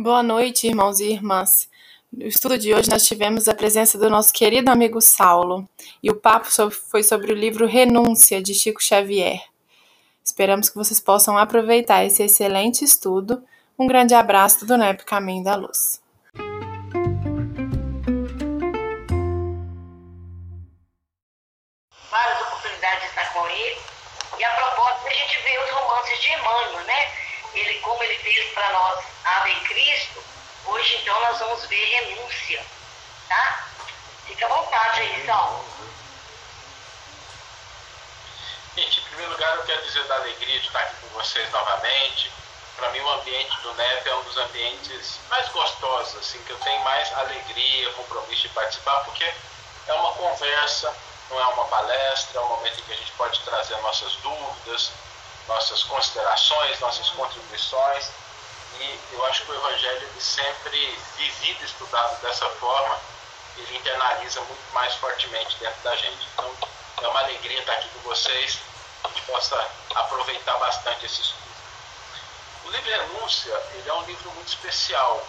Boa noite, irmãos e irmãs. No estudo de hoje nós tivemos a presença do nosso querido amigo Saulo e o papo foi sobre o livro Renúncia de Chico Xavier. Esperamos que vocês possam aproveitar esse excelente estudo. Um grande abraço do NEP Caminho da Luz. Várias oportunidades de estar com ele. E a propósito, a gente vê os romances de Emmanuel, né? Ele, como ele fez para nós Ave Cristo, hoje então nós vamos ver renúncia, tá? Fica à vontade aí, Sal. Gente, em primeiro lugar eu quero dizer da alegria de estar aqui com vocês novamente. Para mim o ambiente do NEP é um dos ambientes mais gostosos, assim, que eu tenho mais alegria, compromisso de participar, porque é uma conversa, não é uma palestra, é um momento em que a gente pode trazer nossas dúvidas, nossas considerações, nossas contribuições. E eu acho que o Evangelho, ele sempre vivido, estudado dessa forma, ele internaliza muito mais fortemente dentro da gente. Então, é uma alegria estar aqui com vocês, que a gente possa aproveitar bastante esse estudo. O livro Renúncia, ele é um livro muito especial.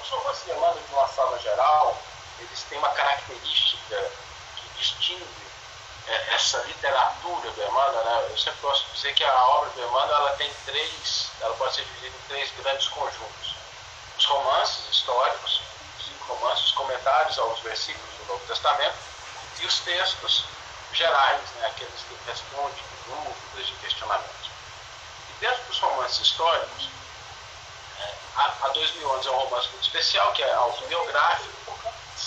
Os de Emmanuel, de uma forma geral, eles têm uma característica que distingue essa literatura do Emmanuel, né, eu sempre de dizer que a obra do Emmanuel ela tem três, ela pode ser dividida em três grandes conjuntos. Os romances históricos, cinco romances, os comentários aos versículos do Novo Testamento e os textos gerais, né, aqueles que respondem dúvidas e questionamentos. E dentro dos romances históricos, é, há, 2011 é um romance muito especial, que é autobiográfico,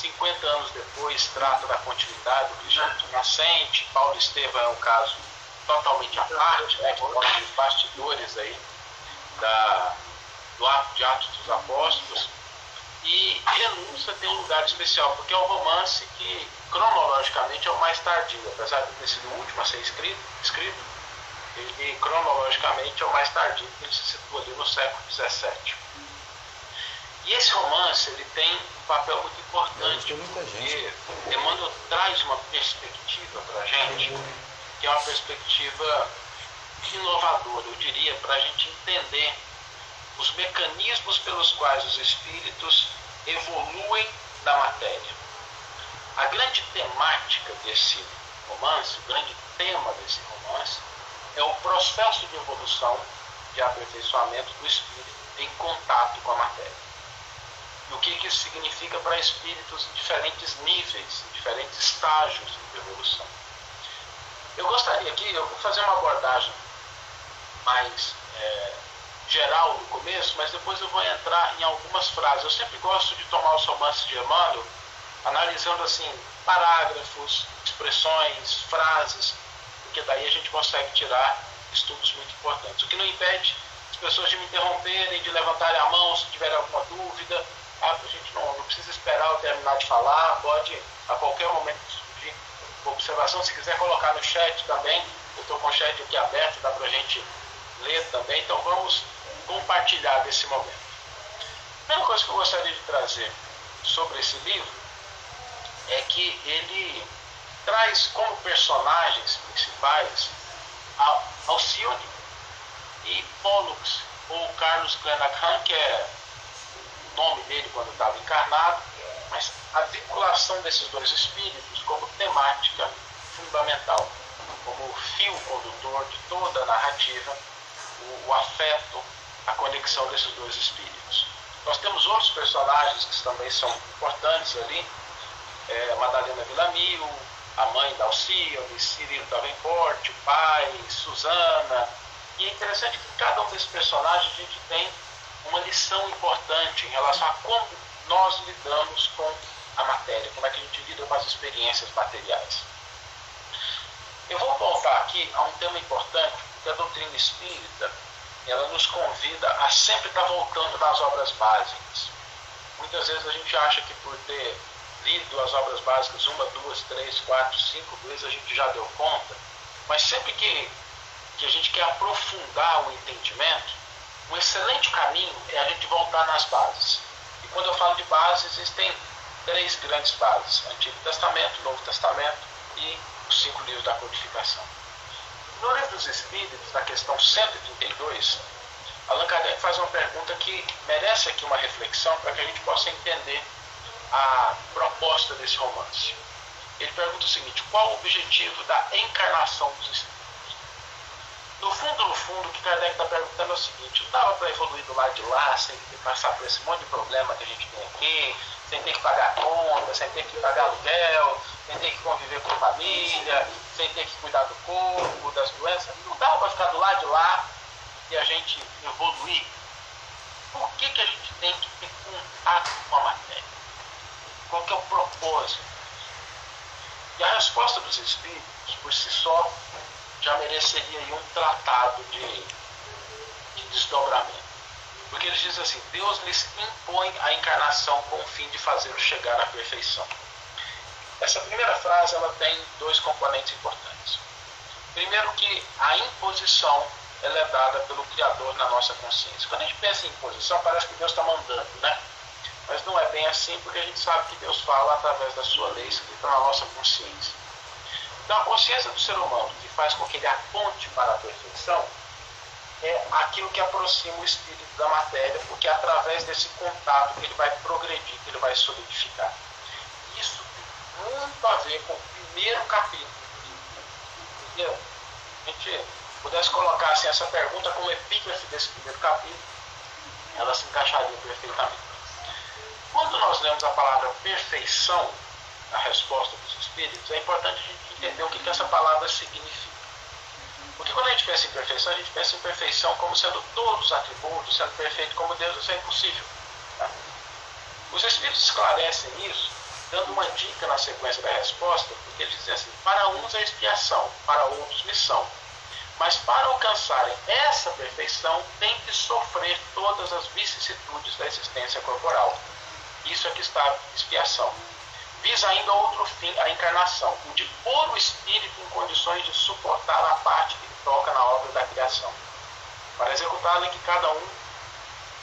50 anos depois trata da continuidade do cristianismo nascente. Paulo Estevam é um caso totalmente à parte, né, que mostra os bastidores aí da, do ato de Atos dos Apóstolos. E Renúncia tem um lugar especial, porque é um romance que cronologicamente é o mais tardio, apesar de ter sido o último a ser escrito, escrito ele cronologicamente é o mais tardio, ele se situa ali no século XVII. E esse romance ele tem um papel muito importante, porque Emmanuel traz uma perspectiva para a gente, que é uma perspectiva inovadora, eu diria, para a gente entender os mecanismos pelos quais os espíritos evoluem da matéria. A grande temática desse romance, o grande tema desse romance, é o processo de evolução, de aperfeiçoamento do espírito em contato com a matéria o que, que isso significa para espíritos em diferentes níveis, em diferentes estágios de evolução. Eu gostaria aqui, eu vou fazer uma abordagem mais é, geral no começo, mas depois eu vou entrar em algumas frases. Eu sempre gosto de tomar os romances de Emmanuel, analisando assim parágrafos, expressões, frases, porque daí a gente consegue tirar estudos muito importantes. O que não impede as pessoas de me interromperem, de levantarem a mão se tiverem alguma dúvida, a gente não, não precisa esperar eu terminar de falar, pode a qualquer momento surgir observação. Se quiser colocar no chat também, eu estou com o chat aqui aberto, dá para a gente ler também. Então vamos compartilhar desse momento. A primeira coisa que eu gostaria de trazer sobre esse livro é que ele traz como personagens principais Alcione e Pollux, ou Carlos Glenaghan, que é nome dele quando estava encarnado, mas a vinculação desses dois espíritos como temática fundamental, como fio condutor de toda a narrativa, o, o afeto, a conexão desses dois espíritos. Nós temos outros personagens que também são importantes ali, é, Madalena Villamil, a mãe da Alcione, Cirilo Davenport, o pai, Susana. E é interessante que cada um desses personagens a gente tem uma lição importante em relação a como nós lidamos com a matéria, como é que a gente lida com as experiências materiais. Eu vou voltar aqui a um tema importante, que a doutrina espírita ela nos convida a sempre estar voltando nas obras básicas. Muitas vezes a gente acha que por ter lido as obras básicas uma, duas, três, quatro, cinco vezes a gente já deu conta, mas sempre que, que a gente quer aprofundar o entendimento, um excelente caminho é a gente voltar nas bases. E quando eu falo de bases, existem três grandes bases: Antigo Testamento, Novo Testamento e os cinco livros da codificação. No livro dos Espíritos, na questão 132, Allan Kardec faz uma pergunta que merece aqui uma reflexão para que a gente possa entender a proposta desse romance. Ele pergunta o seguinte: qual o objetivo da encarnação dos espíritos? No fundo, no fundo, o que Kardec está perguntando é o seguinte: não dava para evoluir do lado de lá sem ter que passar por esse monte de problema que a gente tem aqui, sem ter que pagar conta, sem ter que pagar aluguel, sem ter que conviver com família, sem ter que cuidar do corpo, das doenças. Não dava para ficar do lado de lá e a gente evoluir. Por que, que a gente tem que ter contato com a matéria? Qual que é o propósito? E a resposta dos espíritos, por si só, já mereceria um tratado de, de desdobramento. Porque eles dizem assim: Deus lhes impõe a encarnação com o fim de fazê-los chegar à perfeição. Essa primeira frase ela tem dois componentes importantes. Primeiro que a imposição ela é dada pelo Criador na nossa consciência. Quando a gente pensa em imposição, parece que Deus está mandando, né? Mas não é bem assim, porque a gente sabe que Deus fala através da sua lei escrita na nossa consciência. Então, a consciência do ser humano, que faz com que ele aponte para a perfeição, é aquilo que aproxima o espírito da matéria, porque é através desse contato que ele vai progredir, que ele vai solidificar. Isso tem muito a ver com o primeiro capítulo. Entendeu? A gente pudesse colocar assim, essa pergunta como epígrafe desse primeiro capítulo, ela se encaixaria perfeitamente. Quando nós lemos a palavra perfeição, a resposta dos espíritos, é importante a gente entender o que, que essa palavra significa. Porque quando a gente pensa em perfeição, a gente pensa em perfeição como sendo todos os atributos, sendo perfeito como Deus, isso é impossível. Tá? Os Espíritos esclarecem isso, dando uma dica na sequência da resposta, porque eles dizem assim: para uns é expiação, para outros missão. Mas para alcançarem essa perfeição, tem que sofrer todas as vicissitudes da existência corporal. Isso é que está expiação. Visa ainda outro fim, a encarnação, o de pôr o espírito em condições de suportar a parte que toca na obra da criação. Para executá-la é que cada um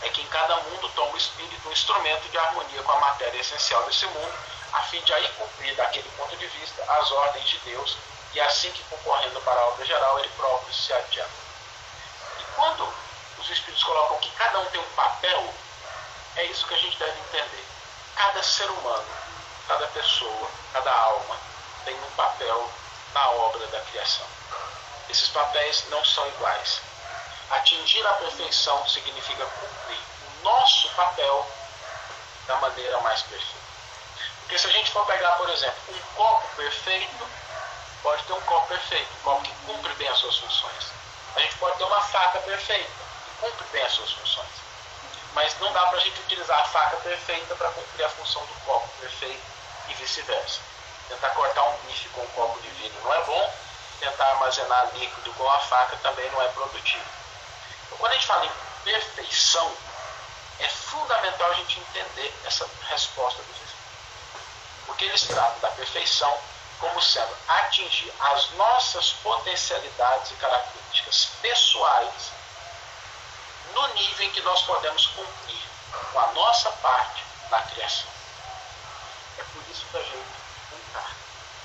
é que em cada mundo toma o espírito um instrumento de harmonia com a matéria essencial desse mundo, a fim de aí cumprir, daquele ponto de vista, as ordens de Deus, e assim que concorrendo para a obra geral, ele próprio se adianta. E quando os espíritos colocam que cada um tem um papel, é isso que a gente deve entender. Cada ser humano, cada pessoa, cada alma tem um papel na obra da criação. Esses papéis não são iguais. Atingir a perfeição significa cumprir o nosso papel da maneira mais perfeita. Porque se a gente for pegar, por exemplo, um copo perfeito, pode ter um copo perfeito, um copo que cumpre bem as suas funções. A gente pode ter uma faca perfeita, que cumpre bem as suas funções. Mas não dá para a gente utilizar a faca perfeita para cumprir a função do copo perfeito e vice-versa. Tentar cortar um bife com um copo de vidro não é bom, tentar armazenar líquido com a faca também não é produtivo. Então, quando a gente fala em perfeição, é fundamental a gente entender essa resposta dos Espíritos. Porque eles tratam da perfeição como sendo atingir as nossas potencialidades e características pessoais no nível em que nós podemos cumprir com a nossa parte na criação. É por isso que a gente reencarna.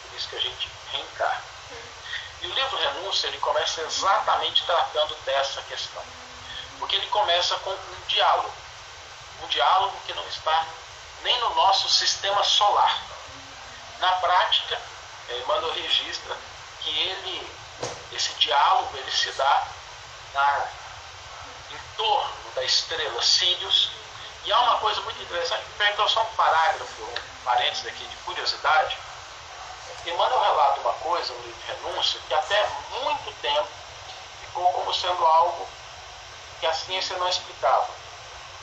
Por isso que a gente reencarna. E o livro Renúncia, ele começa exatamente tratando dessa questão. Porque ele começa com um diálogo. Um diálogo que não está nem no nosso sistema solar. Na prática, Emmanuel registra que ele, esse diálogo ele se dá na, em torno da estrela Sirius. E há uma coisa muito interessante, então só um parágrafo, um parênteses aqui de curiosidade. Emmanuel relata uma coisa no livro Renúncia que até muito tempo ficou como sendo algo que a ciência não explicava.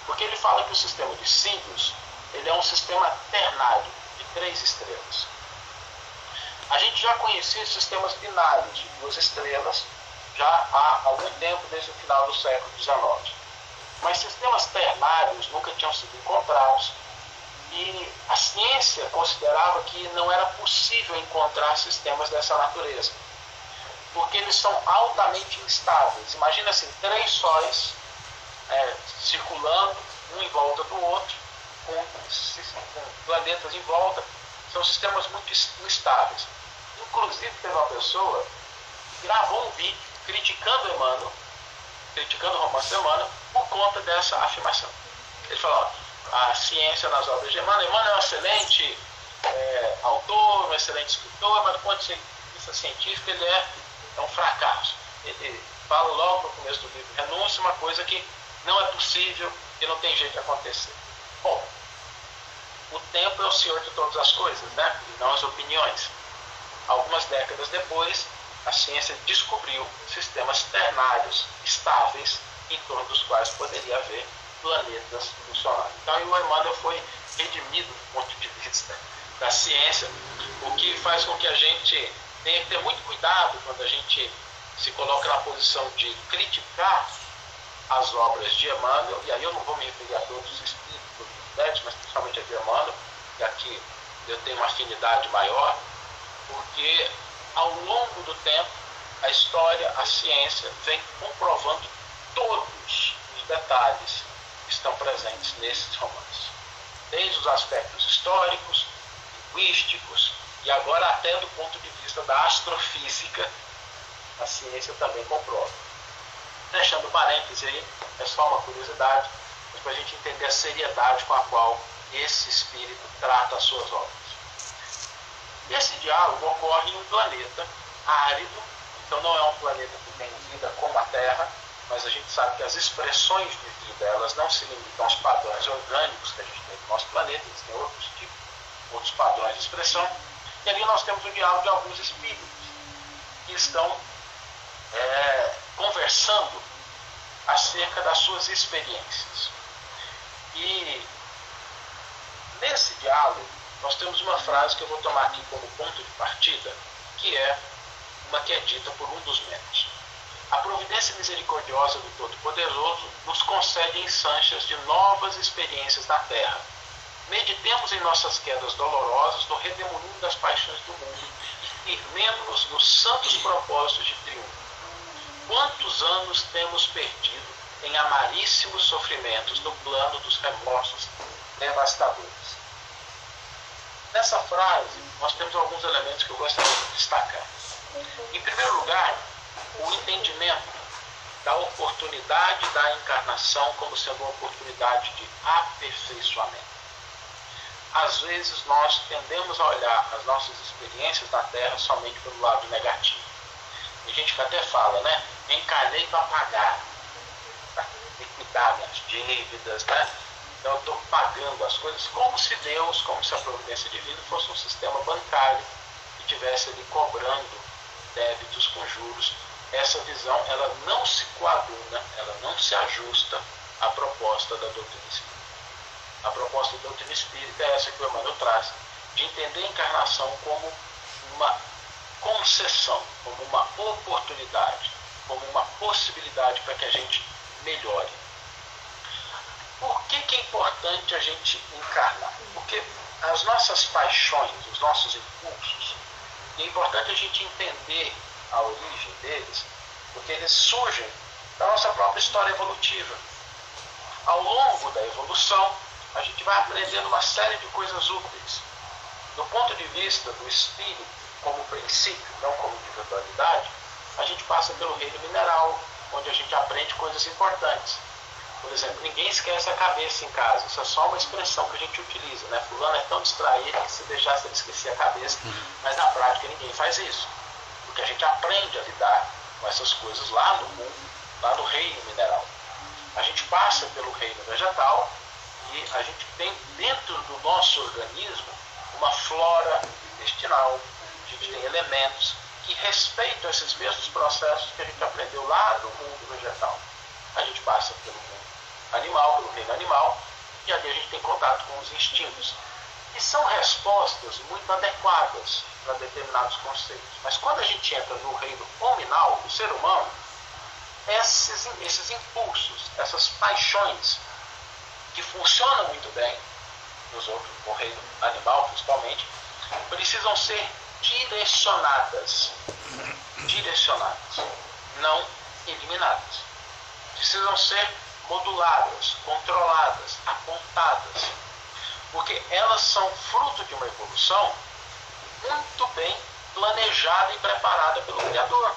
Porque ele fala que o sistema de Sirius ele é um sistema ternário de três estrelas. A gente já conhecia sistemas binários de duas estrelas já há algum tempo, desde o final do século XIX. Mas sistemas ternários nunca tinham sido encontrados e a ciência considerava que não era possível encontrar sistemas dessa natureza, porque eles são altamente instáveis. Imagina assim, três sóis é, circulando um em volta do outro, com, com planetas em volta, são sistemas muito instáveis. Inclusive, teve uma pessoa que gravou um vídeo criticando Emmanuel criticando o romance de Emmanuel por conta dessa afirmação. Ele fala, a ciência nas obras de Emmanuel, Emmanuel é um excelente é, autor, um excelente escritor, mas do ponto de vista científico ele é, é um fracasso. Ele fala logo no começo do livro, renúncia uma coisa que não é possível e não tem jeito de acontecer. Bom, o tempo é o senhor de todas as coisas, né? E não as opiniões. Algumas décadas depois, a ciência descobriu sistemas ternários estáveis em torno dos quais poderia haver planetas funcionando. Então, o Emmanuel foi redimido do ponto de vista da ciência, o que faz com que a gente tenha que ter muito cuidado quando a gente se coloca na posição de criticar as obras de Emmanuel, e aí eu não vou me referir a todos os espíritos mas principalmente a de Emmanuel, que aqui eu tenho uma afinidade maior, porque ao longo do tempo a história, a ciência vem comprovando todos os detalhes que estão presentes nesses romances. Desde os aspectos históricos, linguísticos e agora até do ponto de vista da astrofísica, a ciência também comprova. Deixando parênteses aí, é só uma curiosidade, mas para a gente entender a seriedade com a qual esse espírito trata as suas obras. Esse diálogo ocorre em um planeta árido, então não é um planeta que tem vida como a Terra, mas a gente sabe que as expressões de vida elas não se limitam aos padrões orgânicos que a gente tem no nosso planeta, existem outros tipos, outros padrões de expressão. E ali nós temos o diálogo de alguns espíritos que estão é, conversando acerca das suas experiências. E nesse diálogo, nós temos uma frase que eu vou tomar aqui como ponto de partida, que é uma que é dita por um dos membros. A providência misericordiosa do Todo-Poderoso nos concede ensanchas de novas experiências na Terra. Meditemos em nossas quedas dolorosas no redemoinho das paixões do mundo e firmemos-nos nos santos propósitos de triunfo. Quantos anos temos perdido em amaríssimos sofrimentos no plano dos remorsos devastadores? Nessa frase, nós temos alguns elementos que eu gostaria de destacar. Em primeiro lugar, o entendimento da oportunidade da encarnação como sendo uma oportunidade de aperfeiçoamento. Às vezes nós tendemos a olhar as nossas experiências na Terra somente pelo lado negativo. A gente até fala, né? Encarnei para pagar, para liquidar minhas dívidas, né? Então eu estou pagando as coisas como se Deus, como se a providência divina fosse um sistema bancário que tivesse ali cobrando débitos com juros. Essa visão ela não se coaduna, ela não se ajusta à proposta da doutrina espírita. A proposta da doutrina espírita é essa que o Emmanuel traz, de entender a encarnação como uma concessão, como uma oportunidade, como uma possibilidade para que a gente melhore por que, que é importante a gente encarnar? Porque as nossas paixões, os nossos impulsos, é importante a gente entender a origem deles, porque eles surgem da nossa própria história evolutiva. Ao longo da evolução, a gente vai aprendendo uma série de coisas úteis. Do ponto de vista do espírito como princípio, não como individualidade, a gente passa pelo reino mineral, onde a gente aprende coisas importantes. Por exemplo, ninguém esquece a cabeça em casa. Isso é só uma expressão que a gente utiliza, né? Fulano é tão distraído que se deixasse ele esquecer a cabeça, uhum. mas na prática ninguém faz isso. Porque a gente aprende a lidar com essas coisas lá no mundo, lá no reino mineral. A gente passa pelo reino vegetal e a gente tem dentro do nosso organismo uma flora intestinal, a gente tem elementos que respeitam esses mesmos processos que a gente aprendeu lá no mundo vegetal. A gente passa pelo mundo animal, pelo reino animal, e ali a gente tem contato com os instintos. E são respostas muito adequadas para determinados conceitos. Mas quando a gente entra no reino hominal, do ser humano, esses, esses impulsos, essas paixões, que funcionam muito bem nos outros, no reino animal principalmente, precisam ser direcionadas. Direcionadas, não eliminadas. Precisam ser moduladas, controladas, apontadas, porque elas são fruto de uma evolução muito bem planejada e preparada pelo Criador.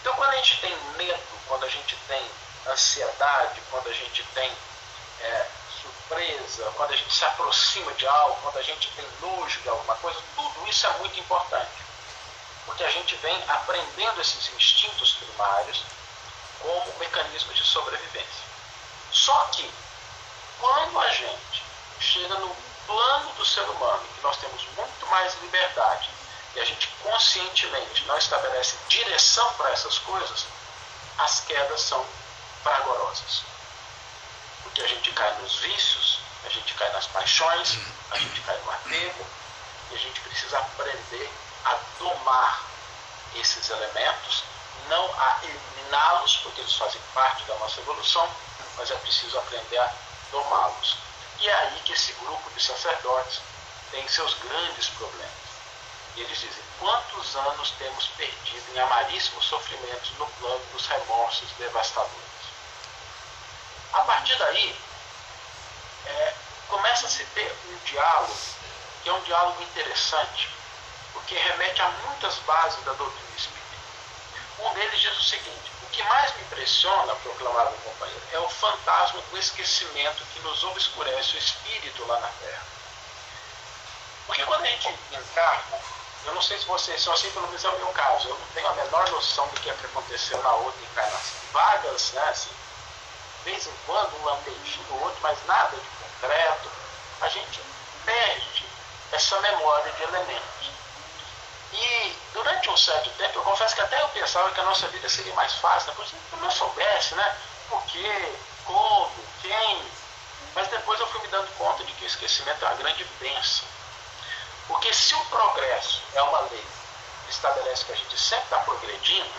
Então, quando a gente tem medo, quando a gente tem ansiedade, quando a gente tem é, surpresa, quando a gente se aproxima de algo, quando a gente tem nojo de alguma coisa, tudo isso é muito importante. Porque a gente vem aprendendo esses instintos primários como mecanismo de sobrevivência. Só que, quando a gente chega no plano do ser humano, que nós temos muito mais liberdade, e a gente conscientemente não estabelece direção para essas coisas, as quedas são fragorosas. Porque a gente cai nos vícios, a gente cai nas paixões, a gente cai no apego, e a gente precisa aprender a domar esses elementos, não a eliminá-los, porque eles fazem parte da nossa evolução, mas é preciso aprender a domá-los. E é aí que esse grupo de sacerdotes tem seus grandes problemas. E eles dizem: quantos anos temos perdido em amaríssimos sofrimentos no plano dos remorsos devastadores? A partir daí, é, começa a se ter um diálogo, que é um diálogo interessante, porque remete a muitas bases da doutrina espírita. Um deles diz o seguinte: que mais me impressiona, proclamava o companheiro, é o fantasma do esquecimento que nos obscurece o espírito lá na Terra. Porque quando a gente encarna, eu não sei se vocês são assim, pelo menos é o meu caso, eu não tenho a menor noção do que é que aconteceu na outra encarnação. Vagas, né, assim, de vez em quando, um lampejinho ou outro, mas nada de concreto. A gente perde essa memória de elementos. E durante um certo tempo, eu confesso que até eu pensava que a nossa vida seria mais fácil, depois eu não soubesse, né? Por quê, como, quem. Mas depois eu fui me dando conta de que o esquecimento é uma grande bênção. Porque se o progresso é uma lei que estabelece que a gente sempre está progredindo,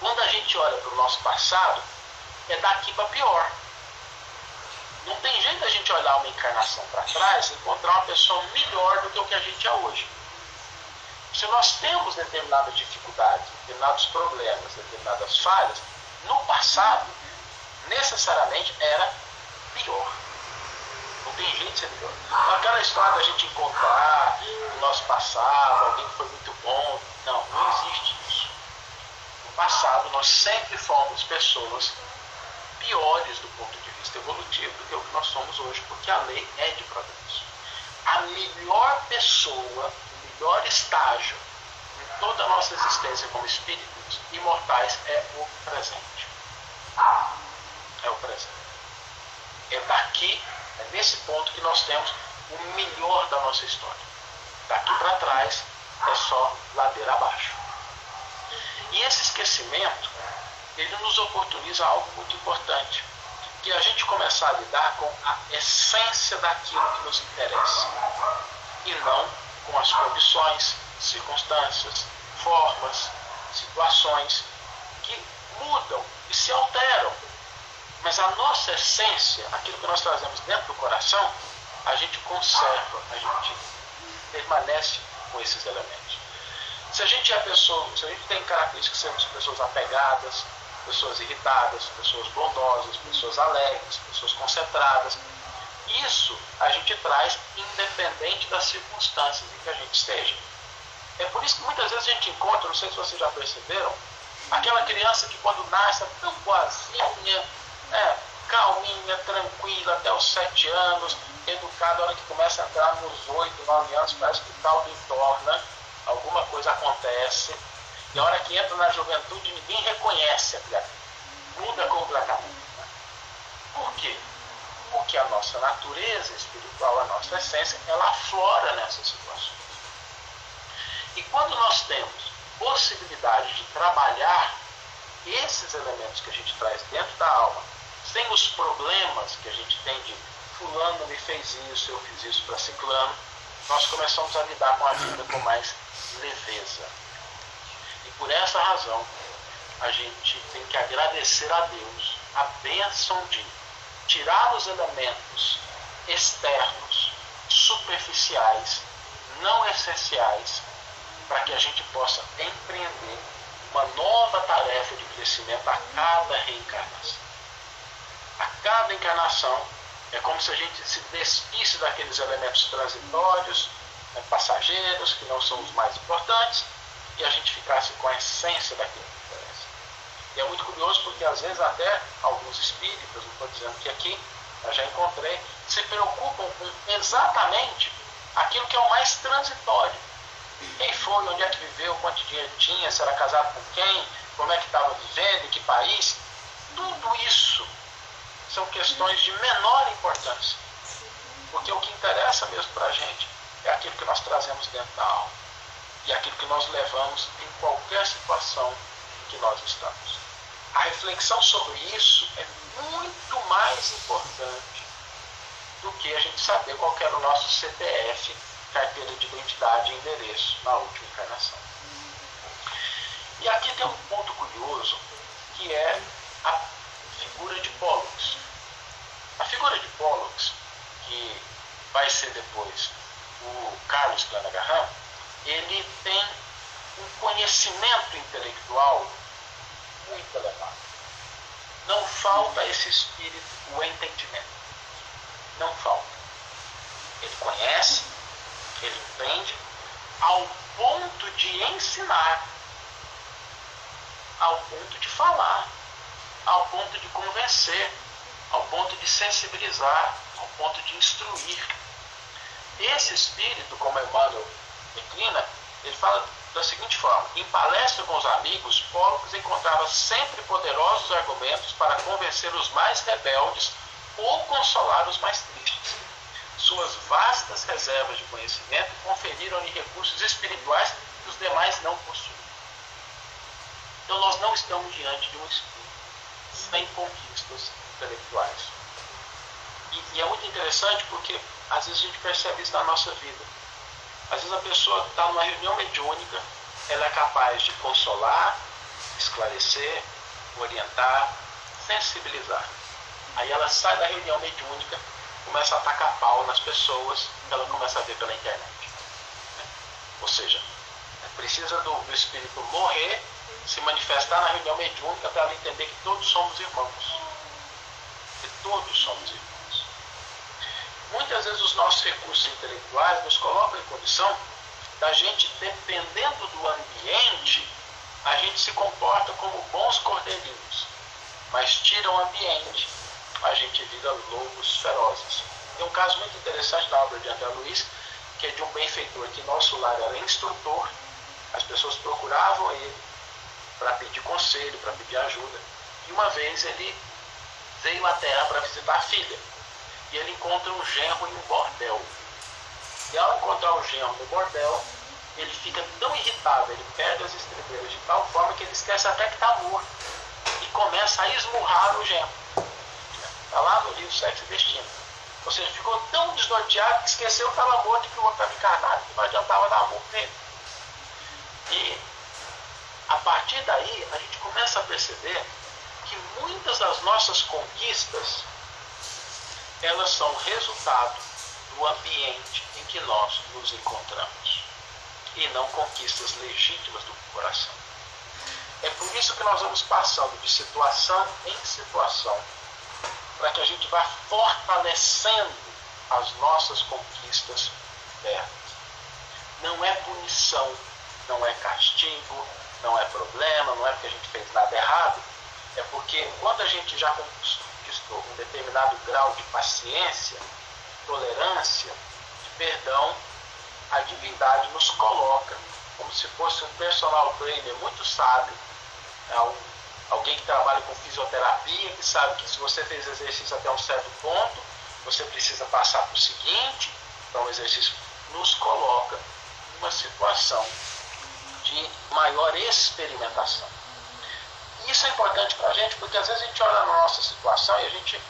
quando a gente olha para o nosso passado, é daqui para pior. Não tem jeito a gente olhar uma encarnação para trás e encontrar uma pessoa melhor do que o que a gente é hoje. Se nós temos determinadas dificuldades, determinados problemas, determinadas falhas, no passado, necessariamente era pior. Não tem jeito de ser melhor. Então, aquela história da gente encontrar no nosso passado alguém que foi muito bom, não, não existe isso. No passado, nós sempre fomos pessoas piores do ponto de vista evolutivo do que o que nós somos hoje, porque a lei é de progresso. A melhor pessoa, melhor estágio em toda a nossa existência como espíritos imortais é o presente. É o presente. É daqui, é nesse ponto que nós temos o melhor da nossa história. Daqui para trás é só ladeira abaixo. E esse esquecimento ele nos oportuniza algo muito importante, que é a gente começar a lidar com a essência daquilo que nos interessa, e não com as condições, circunstâncias, formas, situações que mudam e se alteram. Mas a nossa essência, aquilo que nós trazemos dentro do coração, a gente conserva, a gente permanece com esses elementos. Se a gente é pessoa, se a gente tem características de sermos pessoas apegadas, pessoas irritadas, pessoas bondosas, pessoas alegres, pessoas concentradas. Isso a gente traz independente das circunstâncias em que a gente esteja. É por isso que muitas vezes a gente encontra, não sei se vocês já perceberam, aquela criança que quando nasce é tão boazinha, é, calminha, tranquila, até os sete anos, educada, a hora que começa a entrar nos oito, nove anos, parece que o caldo entorna, alguma coisa acontece, e a hora que entra na juventude, ninguém reconhece a criatura. Muda completamente. Por quê? Porque a nossa natureza espiritual, a nossa essência, ela aflora nessas situações. E quando nós temos possibilidade de trabalhar esses elementos que a gente traz dentro da alma, sem os problemas que a gente tem de fulano me fez isso, eu fiz isso para ciclano, nós começamos a lidar com a vida com mais leveza por essa razão, a gente tem que agradecer a Deus a bênção de tirar os elementos externos, superficiais, não essenciais, para que a gente possa empreender uma nova tarefa de crescimento a cada reencarnação. A cada encarnação é como se a gente se despisse daqueles elementos transitórios, né, passageiros, que não são os mais importantes, e a gente ficasse com a essência daquilo. E é muito curioso porque às vezes até alguns espíritas, não estou dizendo que aqui, eu já encontrei, se preocupam com exatamente aquilo que é o mais transitório. Quem foi, onde é que viveu, quanto dinheiro tinha, se era casado com quem, como é que estava vivendo, em que país. Tudo isso são questões de menor importância. Porque o que interessa mesmo para a gente é aquilo que nós trazemos dentro da alma. E aquilo que nós levamos em qualquer situação em que nós estamos. A reflexão sobre isso é muito mais importante do que a gente saber qual era o nosso CPF, carteira de identidade e endereço na última encarnação. E aqui tem um ponto curioso, que é a figura de Pollux. A figura de Pollux, que vai ser depois o Carlos Flanagan, ele tem um conhecimento intelectual muito elevado. Não falta esse espírito o entendimento. Não falta. Ele conhece, ele entende, ao ponto de ensinar, ao ponto de falar, ao ponto de convencer, ao ponto de sensibilizar, ao ponto de instruir. Esse espírito, como Emmanuel declina, ele fala da seguinte forma: em palestra com os amigos, Pólux encontrava sempre poderosos argumentos para convencer os mais rebeldes ou consolar os mais tristes. Suas vastas reservas de conhecimento conferiram-lhe recursos espirituais que os demais não possuíam. Então, nós não estamos diante de um espírito sem conquistas intelectuais. E, e é muito interessante porque às vezes a gente percebe isso na nossa vida. Às vezes a pessoa está numa reunião mediúnica, ela é capaz de consolar, esclarecer, orientar, sensibilizar. Aí ela sai da reunião mediúnica, começa a atacar pau nas pessoas que ela começa a ver pela internet. Ou seja, precisa do, do espírito morrer, se manifestar na reunião mediúnica para ela entender que todos somos irmãos. Que todos somos irmãos. Muitas vezes os nossos recursos intelectuais nos colocam em condição da gente, dependendo do ambiente, a gente se comporta como bons cordeirinhos. Mas tira o ambiente, a gente vira lobos ferozes. Tem um caso muito interessante na obra de André Luiz, que é de um benfeitor que nosso lar era instrutor, as pessoas procuravam ele para pedir conselho, para pedir ajuda. E uma vez ele veio à terra para visitar a filha. E ele encontra um genro em um bordel. E ao encontrar o genro no bordel, ele fica tão irritado, ele perde as estribeiras de tal forma que ele esquece até que está morto. E começa a esmurrar o genro. Está lá no livro Sexo e Destino. Ou seja, ficou tão desnorteado que esqueceu que estava morto e que o outro estava encarnado, que não adiantava dar amor nele. E a partir daí, a gente começa a perceber que muitas das nossas conquistas elas são resultado do ambiente em que nós nos encontramos e não conquistas legítimas do coração. É por isso que nós vamos passando de situação em situação para que a gente vá fortalecendo as nossas conquistas internas. Não é punição, não é castigo, não é problema, não é porque a gente fez nada errado, é porque quando a gente já conquistou um determinado grau de paciência, tolerância, de perdão, a divindade nos coloca como se fosse um personal trainer muito sábio, é um Alguém que trabalha com fisioterapia, que sabe que se você fez exercício até um certo ponto, você precisa passar para o seguinte. Então, o exercício nos coloca numa situação de maior experimentação. Isso é importante para a gente, porque às vezes a gente olha na nossa situação e a gente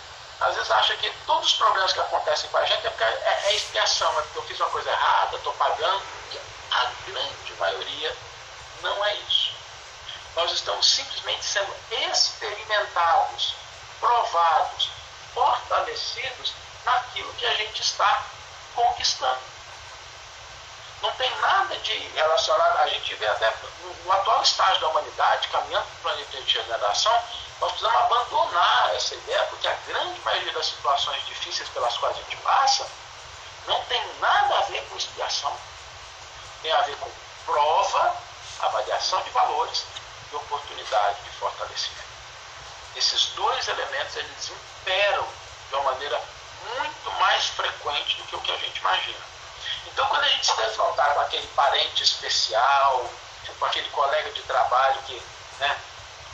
às vezes acha que todos os problemas que acontecem com a gente é porque é, é expiação, é porque eu fiz uma coisa errada, estou pagando. E a grande maioria não é isso. Nós estamos simplesmente sendo experimentados, provados, fortalecidos naquilo que a gente está conquistando. Não tem nada de relacionado, a gente vê até no atual estágio da humanidade, caminhando para o planeta de regeneração, nós precisamos abandonar essa ideia, porque a grande maioria das situações difíceis pelas quais a gente passa não tem nada a ver com expiação, tem a ver com prova, avaliação de valores e oportunidade de fortalecimento. Esses dois elementos eles imperam de uma maneira muito mais frequente do que o que a gente imagina. Então, quando a gente se defrontar com aquele parente especial, com aquele colega de trabalho que né,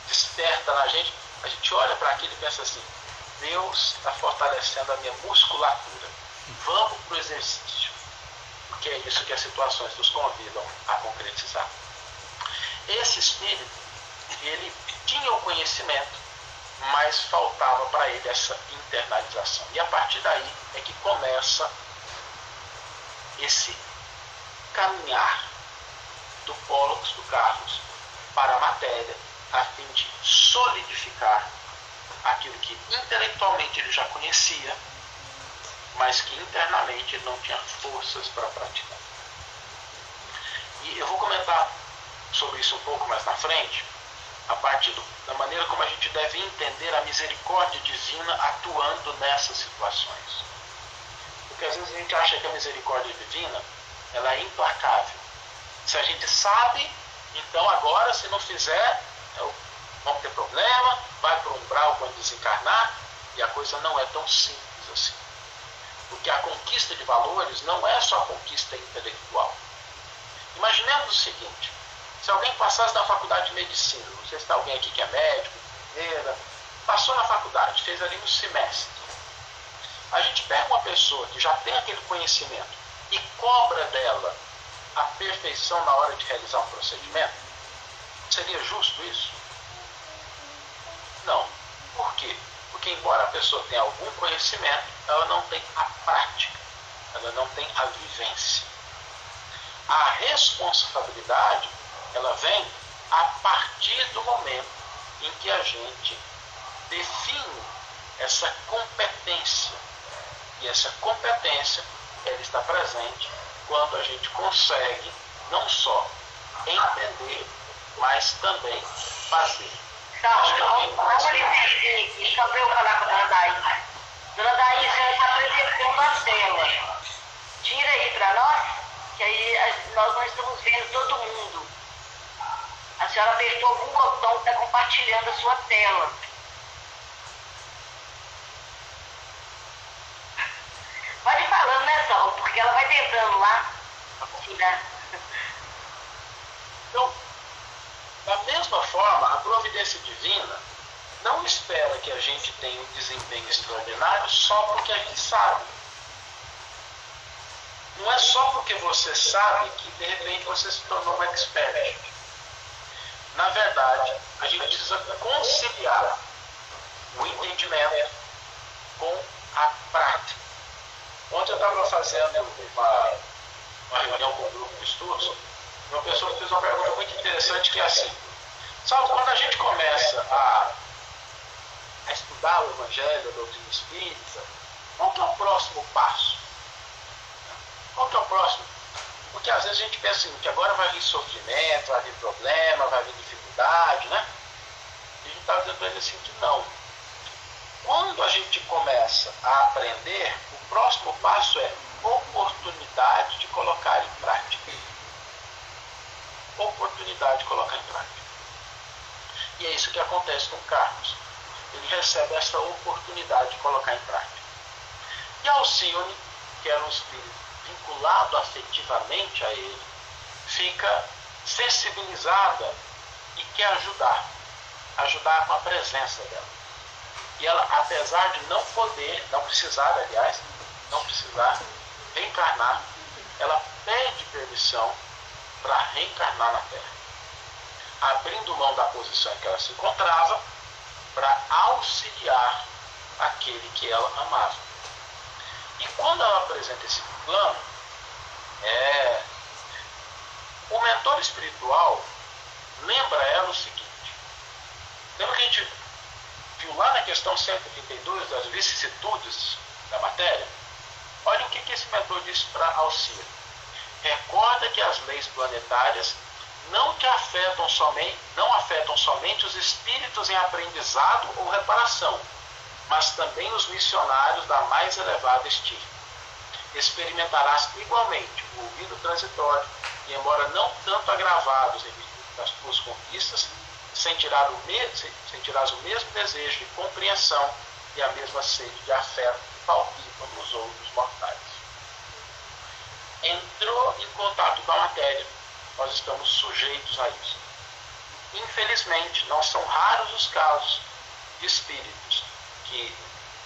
desperta na gente, a gente olha para aquilo e pensa assim: Deus está fortalecendo a minha musculatura. Vamos para o exercício. Porque é isso que as situações nos convidam a concretizar. Esse espírito, ele tinha o conhecimento, mas faltava para ele essa internalização. E a partir daí é que começa esse caminhar do Pollux, do Carlos, para a matéria, a fim de solidificar aquilo que intelectualmente ele já conhecia, mas que internamente ele não tinha forças para praticar. E eu vou comentar sobre isso um pouco mais na frente, a partir do, da maneira como a gente deve entender a misericórdia divina atuando nessas situações. Porque às vezes a gente acha que a misericórdia divina ela é implacável. Se a gente sabe, então agora se não fizer, é vamos ter problema, vai para o umbral quando desencarnar, e a coisa não é tão simples assim. Porque a conquista de valores não é só conquista intelectual. Imaginemos o seguinte: se alguém passasse na faculdade de medicina, não sei se está alguém aqui que é médico, enfermeira, passou na faculdade, fez ali um semestre. A gente pega uma pessoa que já tem aquele conhecimento e cobra dela a perfeição na hora de realizar um procedimento? Seria justo isso? Não. Por quê? Porque, embora a pessoa tenha algum conhecimento, ela não tem a prática, ela não tem a vivência. A responsabilidade, ela vem a partir do momento em que a gente define essa competência. E essa competência, ela está presente quando a gente consegue não só entender, mas também fazer. Então, vamos ali e só para eu falar com a dona Daí. Dona está apresentando a tela. Tira aí para nós, que aí nós não estamos vendo todo mundo. A senhora apertou algum botão que está compartilhando a sua tela. Pode ir falando, né, Sol? Porque ela vai tentando lá. Né? Então, da mesma forma, a providência divina não espera que a gente tenha um desempenho extraordinário só porque a gente sabe. Não é só porque você sabe que de repente você se tornou um expert. Na verdade, a gente precisa conciliar o entendimento com a prática. Ontem eu estava fazendo uma, uma reunião com um grupo de estudos uma pessoa fez uma pergunta muito interessante que é assim, sabe, quando a gente começa a, a estudar o Evangelho, a doutrina espírita, qual que é o próximo passo? Qual que é o próximo? Porque às vezes a gente pensa assim, que agora vai vir sofrimento, vai vir problema, vai vir dificuldade, né? E a gente está dizendo assim que não. Quando a gente começa a aprender, próximo passo é oportunidade de colocar em prática oportunidade de colocar em prática. E é isso que acontece com Carlos. Ele recebe essa oportunidade de colocar em prática. E Alcione, que era um espírito vinculado afetivamente a ele, fica sensibilizada e quer ajudar. Ajudar com a presença dela. E ela, apesar de não poder, não precisar, aliás, não precisar reencarnar, ela pede permissão para reencarnar na Terra, abrindo mão da posição em que ela se encontrava para auxiliar aquele que ela amava. E quando ela apresenta esse plano, é, o mentor espiritual lembra ela o seguinte: lembra que a gente viu lá na questão 132 das vicissitudes da matéria? Olha o que, que esse mentor disse para Alcira. Recorda que as leis planetárias não te afetam somente, não afetam somente os espíritos em aprendizado ou reparação, mas também os missionários da mais elevada estirpe. Experimentarás igualmente o ouvido transitório, e embora não tanto agravados em virtude das tuas conquistas, sentirás o, mesmo, sentirás o mesmo desejo de compreensão e a mesma sede de afeto que palpitam nos outros mortais. Entrou em contato com a matéria, nós estamos sujeitos a isso. Infelizmente, não são raros os casos de espíritos que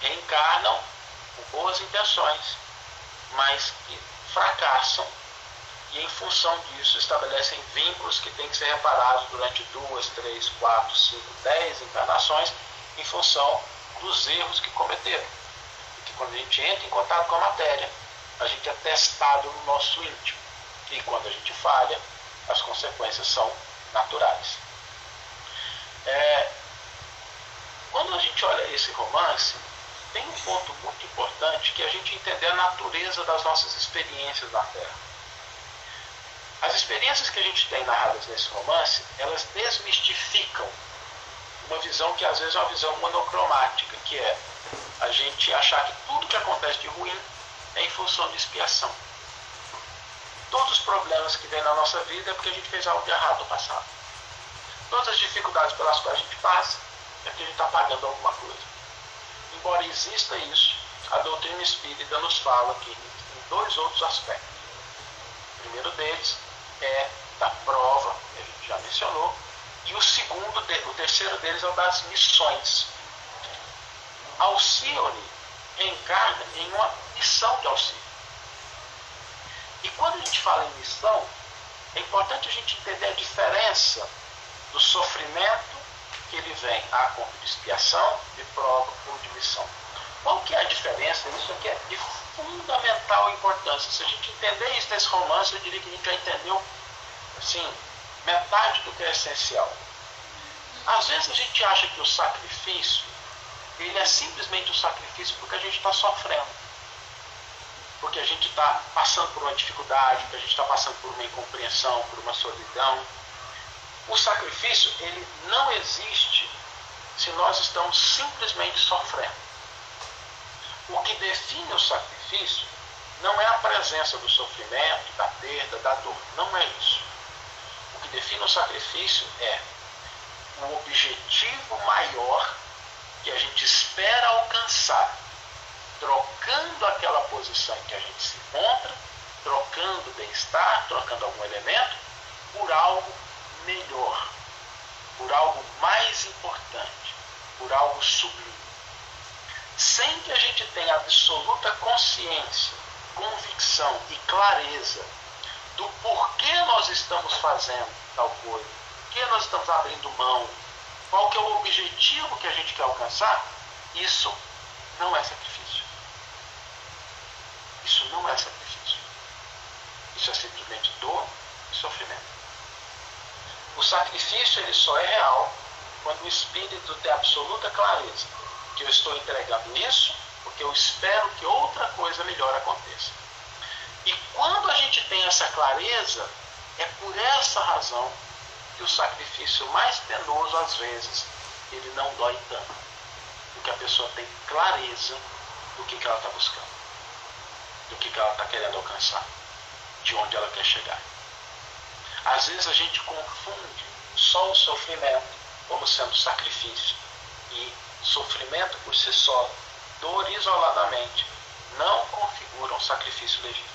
reencarnam com boas intenções, mas que fracassam e, em função disso, estabelecem vínculos que têm que ser reparados durante duas, três, quatro, cinco, dez encarnações, em função dos erros que cometeram. Quando a gente entra em contato com a matéria, a gente é testado no nosso íntimo. E quando a gente falha, as consequências são naturais. É, quando a gente olha esse romance, tem um ponto muito importante que a gente entender a natureza das nossas experiências na Terra. As experiências que a gente tem narradas nesse romance, elas desmistificam uma visão que às vezes é uma visão monocromática, que é a gente achar que tudo que acontece de ruim é em função de expiação. Todos os problemas que vem na nossa vida é porque a gente fez algo de errado no passado. Todas as dificuldades pelas quais a gente passa é porque a gente está pagando alguma coisa. Embora exista isso, a doutrina espírita nos fala que em dois outros aspectos. O primeiro deles é da prova, que a gente já mencionou, e o segundo, o terceiro deles é o das missões. Alcione reencarna em uma missão de auxílio. E quando a gente fala em missão, é importante a gente entender a diferença do sofrimento que ele vem a conta de expiação, de prova ou de missão. Qual que é a diferença? Isso aqui é de fundamental importância. Se a gente entender isso nesse romance, eu diria que a gente já entendeu assim, metade do que é essencial. Às vezes a gente acha que o sacrifício, ele é simplesmente o sacrifício porque a gente está sofrendo. Porque a gente está passando por uma dificuldade, porque a gente está passando por uma incompreensão, por uma solidão. O sacrifício, ele não existe se nós estamos simplesmente sofrendo. O que define o sacrifício não é a presença do sofrimento, da perda, da dor. Não é isso. O que define o sacrifício é o objetivo maior que a gente espera alcançar, trocando aquela posição em que a gente se encontra, trocando bem-estar, trocando algum elemento, por algo melhor, por algo mais importante, por algo sublime. Sem que a gente tenha absoluta consciência, convicção e clareza do porquê nós estamos fazendo tal coisa, que nós estamos abrindo mão, qual que é o objetivo que a gente quer alcançar, isso não é sacrifício. Isso não é sacrifício. Isso é simplesmente dor e sofrimento. O sacrifício ele só é real quando o espírito tem absoluta clareza que eu estou entregando isso porque eu espero que outra coisa melhor aconteça. E quando a gente tem essa clareza, é por essa razão que o sacrifício mais penoso, às vezes, ele não dói tanto. Porque a pessoa tem clareza do que, que ela está buscando, do que, que ela está querendo alcançar, de onde ela quer chegar. Às vezes a gente confunde só o sofrimento como sendo sacrifício. E sofrimento por si só, dor isoladamente, não configura um sacrifício legítimo.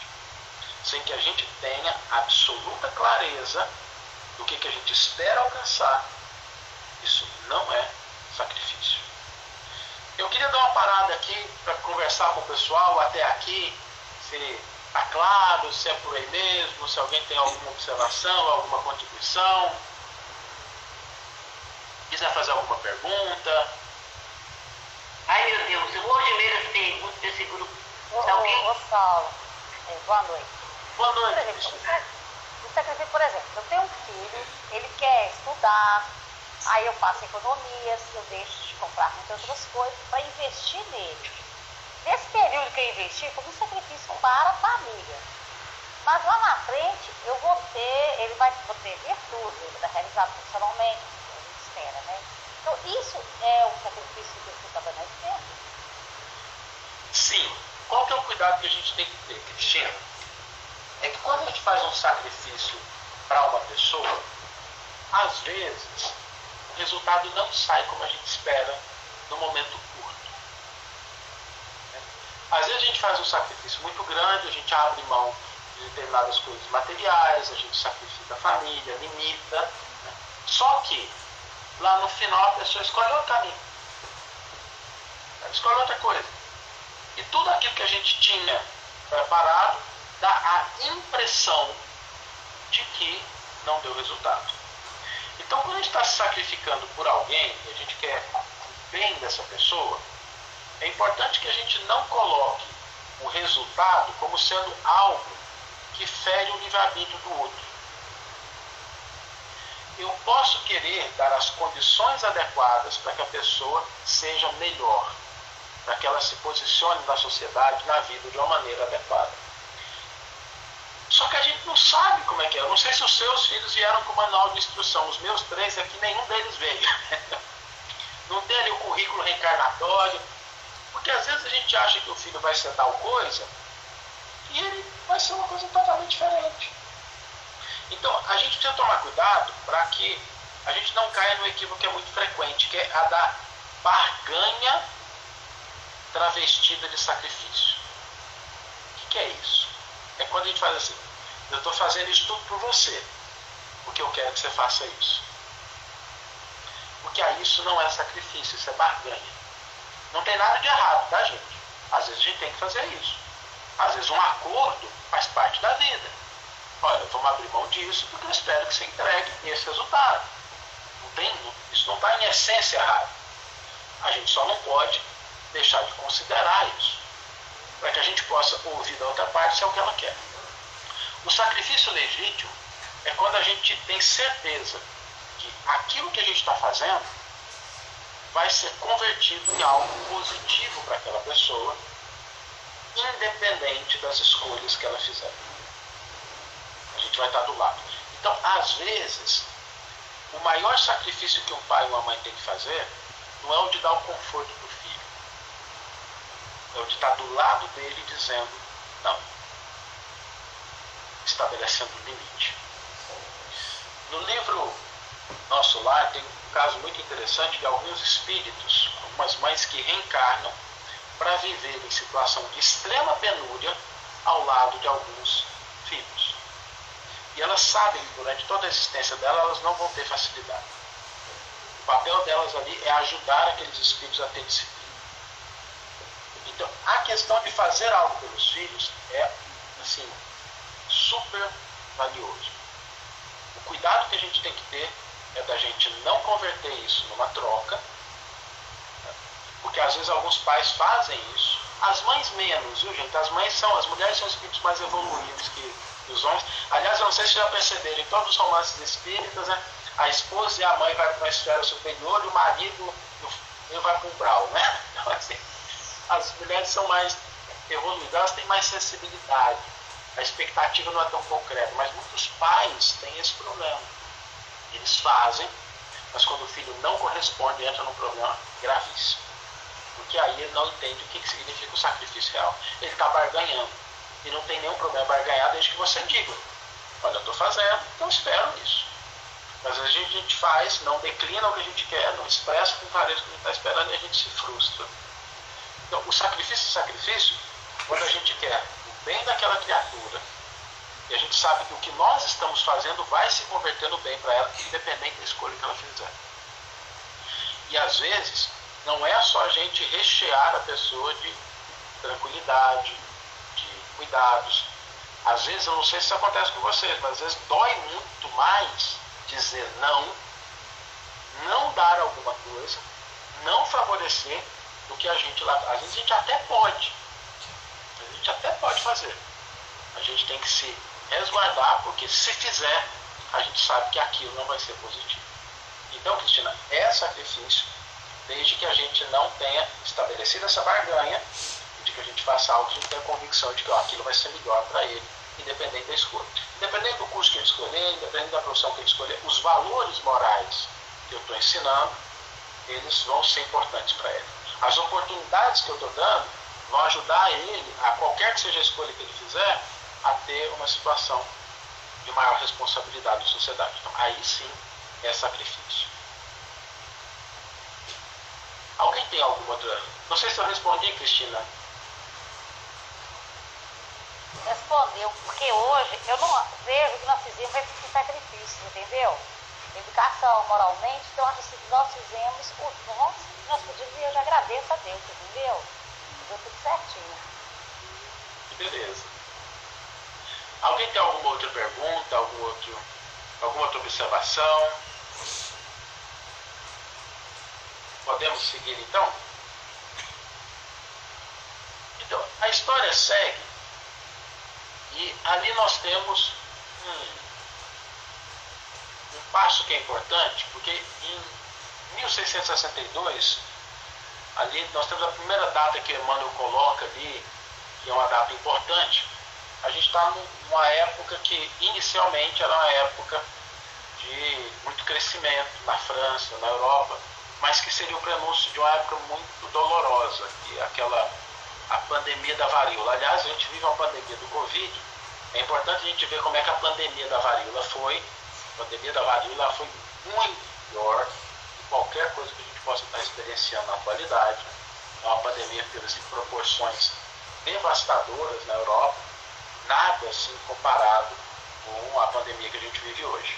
Sem que a gente tenha absoluta clareza do que, que a gente espera alcançar, isso não é sacrifício. Eu queria dar uma parada aqui para conversar com o pessoal até aqui, se está claro, se é por aí mesmo, se alguém tem alguma observação, alguma contribuição, quiser fazer alguma pergunta. Ai meu Deus, eu vou de ler as perguntas desse grupo. Ô, alguém... ô, Saulo, é, boa noite. Boa noite. Por exemplo, sacrifício, por exemplo, eu tenho um filho, ele quer estudar, aí eu faço economias, eu deixo de comprar muitas outras coisas para investir nele. Nesse período que eu investi, foi um sacrifício para a família. Mas lá na frente, eu vou ter, ele vai poder virtude, ele vai realizado profissionalmente, a espera, né? Então, isso é o sacrifício que você está dando exemplo? Sim. Qual que é o cuidado que a gente tem que ter, Cristina? É que quando a gente faz um sacrifício para uma pessoa, às vezes resultado não sai como a gente espera no momento curto. Às vezes a gente faz um sacrifício muito grande, a gente abre mão de determinadas coisas materiais, a gente sacrifica a família, limita. Né? Só que lá no final a pessoa escolhe outro caminho. Ela escolhe outra coisa. E tudo aquilo que a gente tinha preparado dá a impressão de que não deu resultado. Então, quando a gente está se sacrificando por alguém, e a gente quer o bem dessa pessoa, é importante que a gente não coloque o resultado como sendo algo que fere o livre-arbítrio do outro. Eu posso querer dar as condições adequadas para que a pessoa seja melhor, para que ela se posicione na sociedade, na vida de uma maneira adequada. Só que a gente não sabe como é que é. Eu não sei se os seus filhos vieram com manual de instrução. Os meus três aqui, nenhum deles veio. não tem ali o currículo reencarnatório. Porque às vezes a gente acha que o filho vai ser tal coisa e ele vai ser uma coisa totalmente diferente. Então a gente precisa tomar cuidado para que a gente não caia no equívoco que é muito frequente, que é a da barganha travestida de sacrifício. O que, que é isso? É quando a gente faz assim, eu estou fazendo isso tudo por você, porque eu quero que você faça isso. Porque aí isso não é sacrifício, isso é barganha. Não tem nada de errado, tá, gente? Às vezes a gente tem que fazer isso. Às vezes um acordo faz parte da vida. Olha, vamos abrir mão disso porque eu espero que você entregue esse resultado. Não tem, isso não está em essência errado. A gente só não pode deixar de considerar isso para que a gente possa ouvir da outra parte se é o que ela quer. O sacrifício legítimo é quando a gente tem certeza que aquilo que a gente está fazendo vai ser convertido em algo positivo para aquela pessoa, independente das escolhas que ela fizer. A gente vai estar do lado. Então, às vezes, o maior sacrifício que um pai ou uma mãe tem que fazer não é o de dar o conforto é o de estar do lado dele dizendo não, estabelecendo limite. No livro Nosso Lar tem um caso muito interessante de alguns espíritos, algumas mães que reencarnam para viver em situação de extrema penúria ao lado de alguns filhos. E elas sabem que durante toda a existência delas elas não vão ter facilidade. O papel delas ali é ajudar aqueles espíritos a ter disciplina. Então, a questão de fazer algo pelos filhos é, assim, super valioso. O cuidado que a gente tem que ter é da gente não converter isso numa troca, né? porque às vezes alguns pais fazem isso. As mães menos, viu gente? As mães são, as mulheres são espíritos mais evoluídos que os homens. Aliás, eu não sei se já perceberam, em todos os romances espíritas, né? a esposa e a mãe vai para uma esfera superior e o marido vai para um brau, né? Então, assim, as mulheres são mais evoluídas, elas têm mais sensibilidade. A expectativa não é tão concreta, mas muitos pais têm esse problema. Eles fazem, mas quando o filho não corresponde, entra num problema gravíssimo. Porque aí ele não entende o que significa o sacrifício real. Ele está barganhando. E não tem nenhum problema barganhar desde que você diga. Olha, eu estou fazendo, então espero isso. Às vezes a gente faz, não declina o que a gente quer, não expressa com clareza o que a gente está esperando e a gente se frustra. Então, o sacrifício é sacrifício quando a gente quer o bem daquela criatura e a gente sabe que o que nós estamos fazendo vai se converter no bem para ela, independente da escolha que ela fizer. E às vezes, não é só a gente rechear a pessoa de tranquilidade, de cuidados. Às vezes, eu não sei se isso acontece com vocês, mas às vezes dói muito mais dizer não, não dar alguma coisa, não favorecer do que a gente lá. Às vezes a gente até pode. A gente até pode fazer. A gente tem que se resguardar, porque se fizer, a gente sabe que aquilo não vai ser positivo. Então, Cristina, é sacrifício, desde que a gente não tenha estabelecido essa barganha, de que a gente faça algo a gente tenha convicção de que ó, aquilo vai ser melhor para ele, independente da escolha. Independente do curso que ele escolher, independente da profissão que ele escolher, os valores morais que eu estou ensinando, eles vão ser importantes para ele. As oportunidades que eu estou dando vão ajudar ele, a qualquer que seja a escolha que ele fizer, a ter uma situação de maior responsabilidade na sociedade. Então, aí sim é sacrifício. Alguém tem alguma outra? Não sei se eu respondi, Cristina. Respondeu, porque hoje eu não vejo que nós fizemos esses sacrifícios, entendeu? Educação, moralmente, então nós fizemos o nosso que nós podíamos e eu já agradeço a Deus, entendeu? Deu tudo certinho. Beleza. Alguém tem alguma outra pergunta, algum outro, alguma outra observação? Podemos seguir então? Então, a história segue e ali nós temos um, passo que é importante, porque em 1662, ali nós temos a primeira data que Emmanuel coloca ali, que é uma data importante. A gente está numa época que inicialmente era uma época de muito crescimento na França, na Europa, mas que seria o prenúncio de uma época muito dolorosa, que é aquela a pandemia da varíola. Aliás, a gente vive uma pandemia do Covid. É importante a gente ver como é que a pandemia da varíola foi. A pandemia da varíola foi muito pior que qualquer coisa que a gente possa estar experienciando na atualidade. É uma pandemia pelas proporções devastadoras na Europa, nada assim comparado com a pandemia que a gente vive hoje.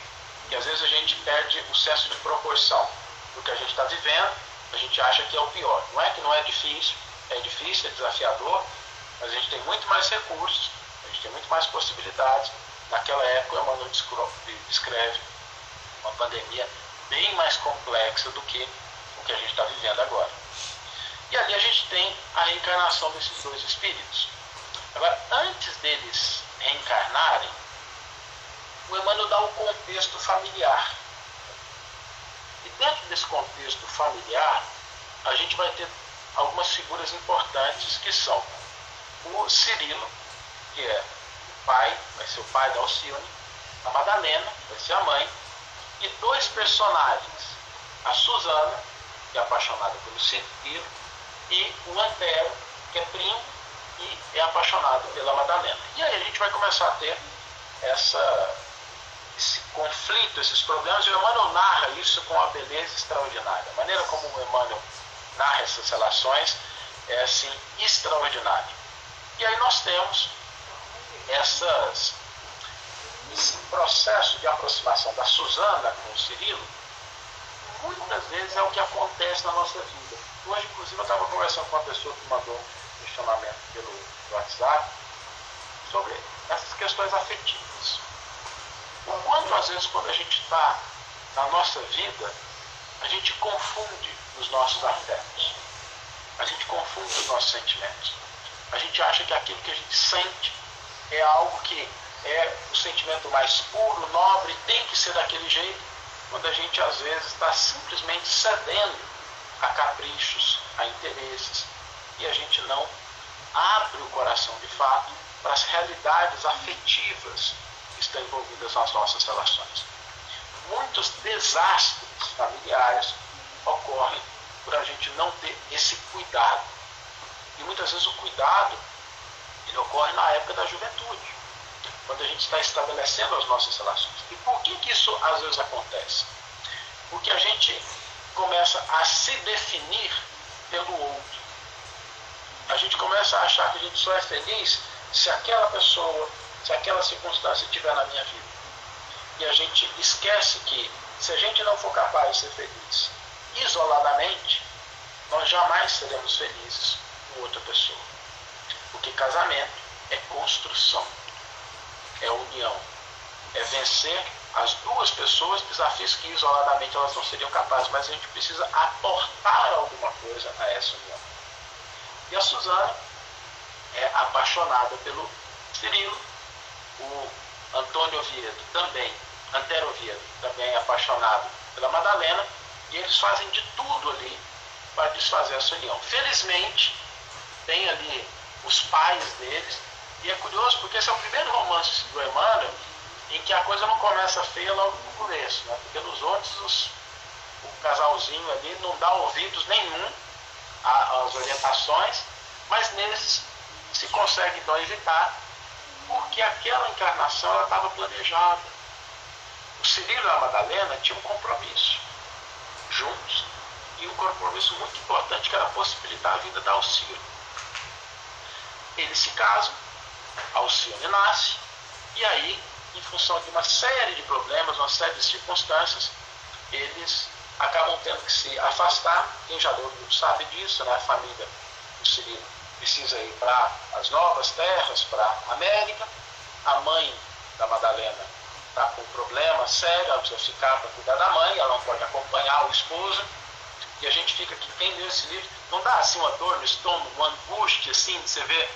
E às vezes a gente perde o senso de proporção do que a gente está vivendo, a gente acha que é o pior. Não é que não é difícil, é difícil, é desafiador, mas a gente tem muito mais recursos, a gente tem muito mais possibilidades. Naquela época, Emmanuel descreve uma pandemia bem mais complexa do que o que a gente está vivendo agora. E ali a gente tem a reencarnação desses dois espíritos. Agora, antes deles reencarnarem, o Emmanuel dá o contexto familiar. E dentro desse contexto familiar, a gente vai ter algumas figuras importantes que são o Cirilo, que é pai, vai ser o pai da Alcione, a Madalena, vai ser a mãe, e dois personagens, a Susana, que é apaixonada pelo Cirilo, e o Antero, que é primo e é apaixonado pela Madalena. E aí a gente vai começar a ter essa, esse conflito, esses problemas, e o Emmanuel narra isso com uma beleza extraordinária. A maneira como o Emmanuel narra essas relações é assim extraordinária. E aí nós temos essas, esse processo de aproximação da Suzana com o Cirilo, muitas vezes é o que acontece na nossa vida. Hoje, inclusive, eu estava conversando com uma pessoa que mandou um questionamento pelo WhatsApp sobre essas questões afetivas. O quanto, às vezes, quando a gente está na nossa vida, a gente confunde os nossos afetos. A gente confunde os nossos sentimentos. A gente acha que aquilo que a gente sente é algo que é o sentimento mais puro, nobre, tem que ser daquele jeito, quando a gente às vezes está simplesmente cedendo a caprichos, a interesses, e a gente não abre o coração de fato para as realidades afetivas que estão envolvidas nas nossas relações. Muitos desastres familiares ocorrem por a gente não ter esse cuidado. E muitas vezes o cuidado ele ocorre na época da juventude, quando a gente está estabelecendo as nossas relações. E por que, que isso às vezes acontece? Porque a gente começa a se definir pelo outro. A gente começa a achar que a gente só é feliz se aquela pessoa, se aquela circunstância estiver na minha vida. E a gente esquece que se a gente não for capaz de ser feliz isoladamente, nós jamais seremos felizes com outra pessoa. Porque casamento é construção, é união, é vencer as duas pessoas desafios que isoladamente elas não seriam capazes, mas a gente precisa aportar alguma coisa a essa união. E a Suzana é apaixonada pelo Cirilo, o Antônio Oviedo também, Antero Oviedo também é apaixonado pela Madalena, e eles fazem de tudo ali para desfazer essa união. Felizmente, tem ali os pais deles, e é curioso porque esse é o primeiro romance do Emmanuel em que a coisa não começa feia logo no começo, né? porque nos outros os, o casalzinho ali não dá ouvidos nenhum às orientações, mas nesses se consegue então evitar, porque aquela encarnação estava planejada. O Cirilo e a Madalena tinham um compromisso juntos. e um compromisso muito importante que era possibilitar a vida da Alcione. Eles se casam, Alcione nasce, e aí, em função de uma série de problemas, uma série de circunstâncias, eles acabam tendo que se afastar. Quem já deu sabe disso, né? a família Cirilo precisa ir para as novas terras, para a América. A mãe da Madalena está com um problema sério, ela precisa ficar para cuidar da mãe, ela não pode acompanhar o esposo. E a gente fica aqui, quem lê esse livro, não dá assim uma dor no estômago, uma angústia assim, de você ver,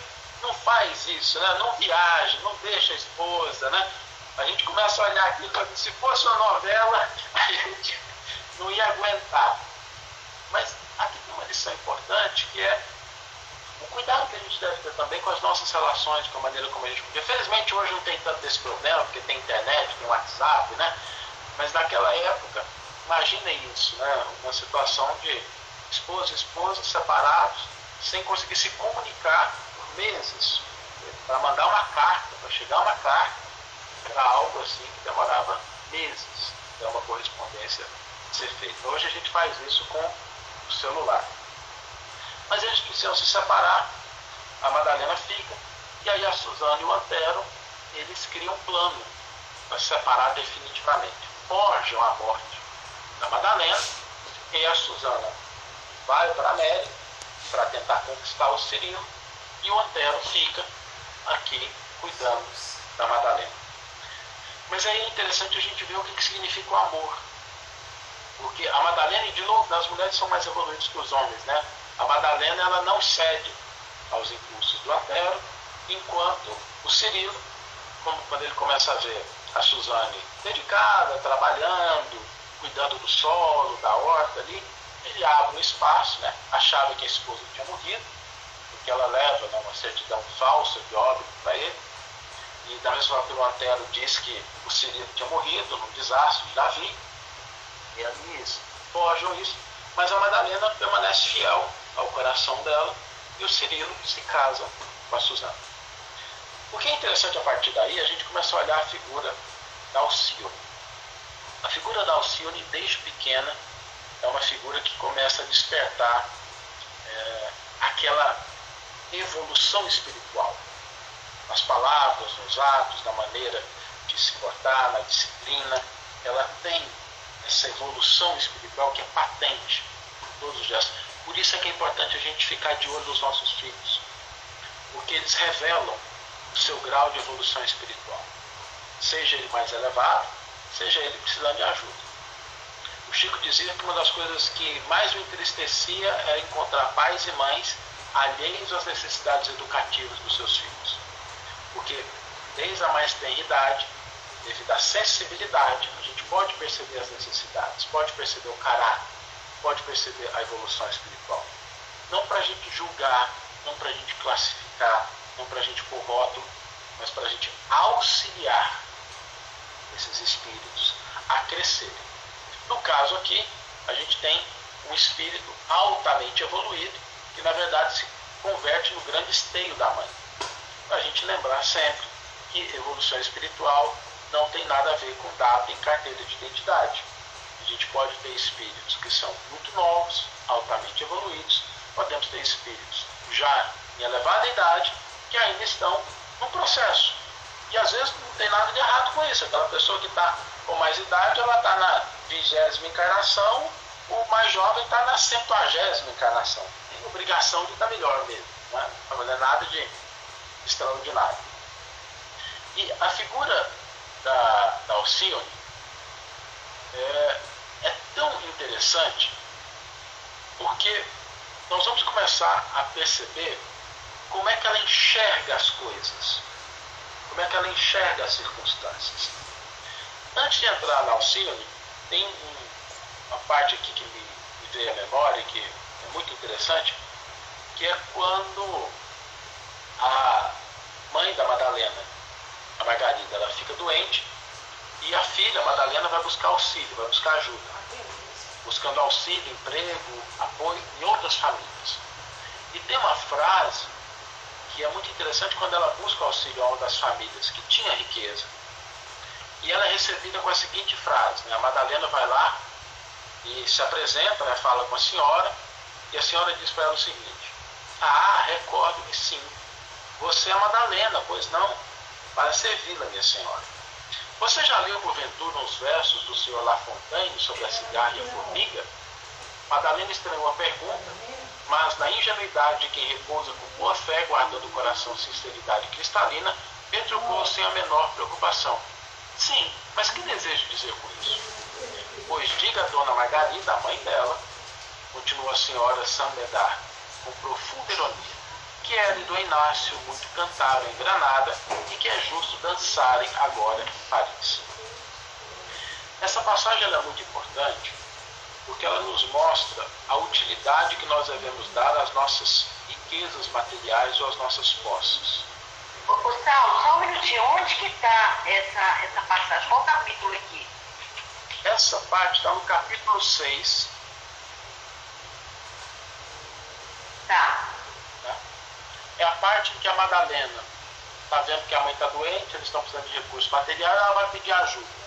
não faz isso, né? não viaja, não deixa a esposa, né? A gente começa a olhar aqui, se fosse uma novela, a gente não ia aguentar. Mas aqui tem uma lição importante que é o cuidado que a gente deve ter também com as nossas relações, com a maneira como a gente. Porque felizmente hoje não tem tanto desse problema, porque tem internet, tem WhatsApp, né? Mas naquela época, imaginem isso, né? Uma situação de esposa e esposa separados, sem conseguir se comunicar meses. Para mandar uma carta, para chegar uma carta, era algo assim que demorava meses. Então, uma correspondência ser feita. Hoje a gente faz isso com o celular. Mas eles precisam se separar. A Madalena fica. E aí a Suzana e o Antero, eles criam um plano para se separar definitivamente. Forjam a morte da Madalena e a Suzana vai para a América para tentar conquistar o Cirilo e o Antero fica aqui cuidando da Madalena. Mas aí é interessante a gente ver o que, que significa o amor. Porque a Madalena, e de novo, as mulheres são mais evoluídas que os homens, né? A Madalena ela não cede aos impulsos do Antero, enquanto o Cirilo, quando ele começa a ver a Suzane dedicada, trabalhando, cuidando do solo, da horta ali, ele abre um espaço, né? achava que a esposa tinha morrido, porque ela leva né, uma certidão falsa de óbito para ele, e da mesma forma que o Antero diz que o Cirilo tinha morrido num desastre de Davi, e eles forjam isso, mas a Madalena permanece fiel ao coração dela e o Cirilo se casa com a Suzana. O que é interessante a partir daí, a gente começa a olhar a figura da Alcione. A figura da Alcione, desde pequena, é uma figura que começa a despertar é, aquela evolução espiritual. Nas palavras, nos atos, na maneira de se portar, na disciplina, ela tem essa evolução espiritual que é patente em todos os gestos. Por isso é que é importante a gente ficar de olho nos nossos filhos, porque eles revelam o seu grau de evolução espiritual, seja ele mais elevado, seja ele precisando de ajuda. O Chico dizia que uma das coisas que mais o entristecia era encontrar pais e mães alheios às necessidades educativas dos seus filhos, porque desde a mais tenra idade, devido à sensibilidade, a gente pode perceber as necessidades, pode perceber o caráter, pode perceber a evolução espiritual. Não para a gente julgar, não para a gente classificar, não para a gente pôr mas para a gente auxiliar esses espíritos a crescerem. No caso aqui, a gente tem um espírito altamente evoluído, que na verdade se converte no grande esteio da mãe. Para a gente lembrar sempre que evolução espiritual não tem nada a ver com data em carteira de identidade. A gente pode ter espíritos que são muito novos, altamente evoluídos, podemos ter espíritos já em elevada idade que ainda estão no processo. E às vezes não tem nada de errado com isso. Aquela pessoa que está com mais idade, ela está na vigésima encarnação, o mais jovem está na septuagésima encarnação. Obrigação de estar melhor mesmo. Não é, não é nada de extraordinário. E a figura da, da Alcione é, é tão interessante porque nós vamos começar a perceber como é que ela enxerga as coisas, como é que ela enxerga as circunstâncias. Antes de entrar na Alcione, tem um, uma parte aqui que me, me veio à memória, que muito interessante, que é quando a mãe da Madalena a Margarida ela fica doente e a filha, a Madalena, vai buscar auxílio, vai buscar ajuda. Buscando auxílio, emprego, apoio em outras famílias. E tem uma frase que é muito interessante quando ela busca auxílio a uma das famílias que tinha riqueza. E ela é recebida com a seguinte frase: né? a Madalena vai lá e se apresenta, né, fala com a senhora, e a senhora diz para ela o seguinte: Ah, recordo-me sim, você é Madalena, pois não? Para servi-la, minha senhora. Você já leu porventura uns versos do senhor Lafontaine sobre a cigarra e a formiga? Madalena estranhou a pergunta, mas na ingenuidade de quem repousa com boa fé, guardando o coração sinceridade cristalina, retrucou sem a menor preocupação. Sim, mas que desejo dizer com isso? Pois diga a dona Margarida, a mãe dela, continuou a senhora Samedar, com profunda ironia, que ela e do Inácio muito cantaram em Granada e que é justo dançarem agora em Paris. Essa passagem é muito importante porque ela nos mostra a utilidade que nós devemos dar às nossas riquezas materiais ou às nossas posses. Ô, ô Saulo, só um minutinho, onde que está essa, essa passagem? Qual capítulo aqui? Essa parte está no capítulo 6. Tá. Né? É a parte em que a Madalena está vendo que a mãe está doente, eles estão precisando de recursos materiais, ela vai pedir ajuda.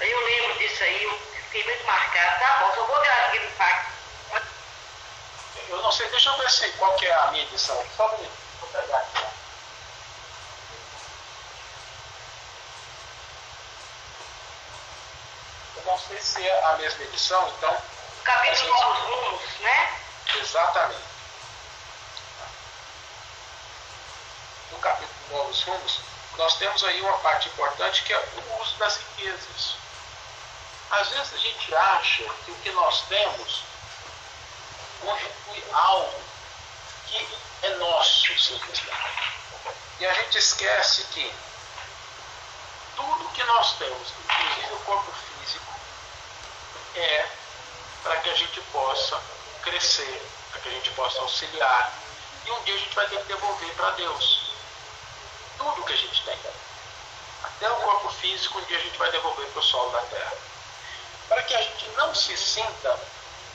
Eu lembro disso aí, eu fiquei muito marcado. Tá bom, só vou olhar aqui no pacto. Eu não sei, deixa eu ver se, qual que é a minha edição. Só um minuto, vou pegar aqui. Eu não sei se é a mesma edição, então. Capítulo. Novos Rumos, né? Exatamente. No capítulo Novos Rumos, nós temos aí uma parte importante que é o uso das riquezas. Às vezes a gente acha que o que nós temos constitui algo que é nosso, simplesmente. E a gente esquece que tudo que nós temos, inclusive o corpo físico, é para que a gente possa crescer, para que a gente possa auxiliar. E um dia a gente vai ter que devolver para Deus. Tudo que a gente tem. Até o corpo físico, um dia a gente vai devolver para o solo da terra. Para que a gente não se sinta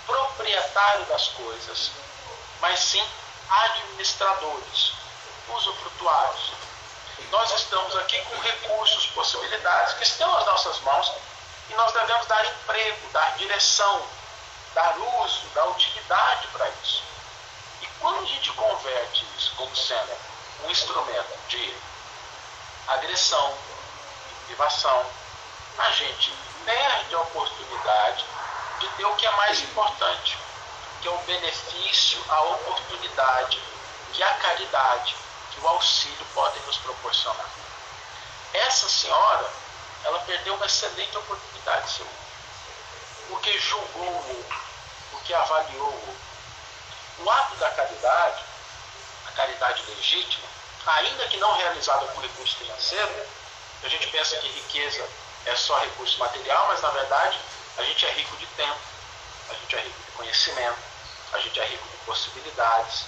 proprietário das coisas, mas sim administradores, usufrutuários. Nós estamos aqui com recursos, possibilidades que estão às nossas mãos e nós devemos dar emprego, dar direção, dar uso, dar utilidade para isso. E quando a gente converte isso como sendo um instrumento de agressão, de privação, a gente perde a oportunidade de ter o que é mais importante, que é o benefício, a oportunidade que a caridade, que o auxílio podem nos proporcionar. Essa senhora, ela perdeu uma excelente oportunidade de ser porque julgou o outro, porque avaliou. O ato da caridade, a caridade legítima, ainda que não realizada com recurso financeiro, a gente pensa que riqueza é só recurso material, mas na verdade a gente é rico de tempo, a gente é rico de conhecimento, a gente é rico de possibilidades,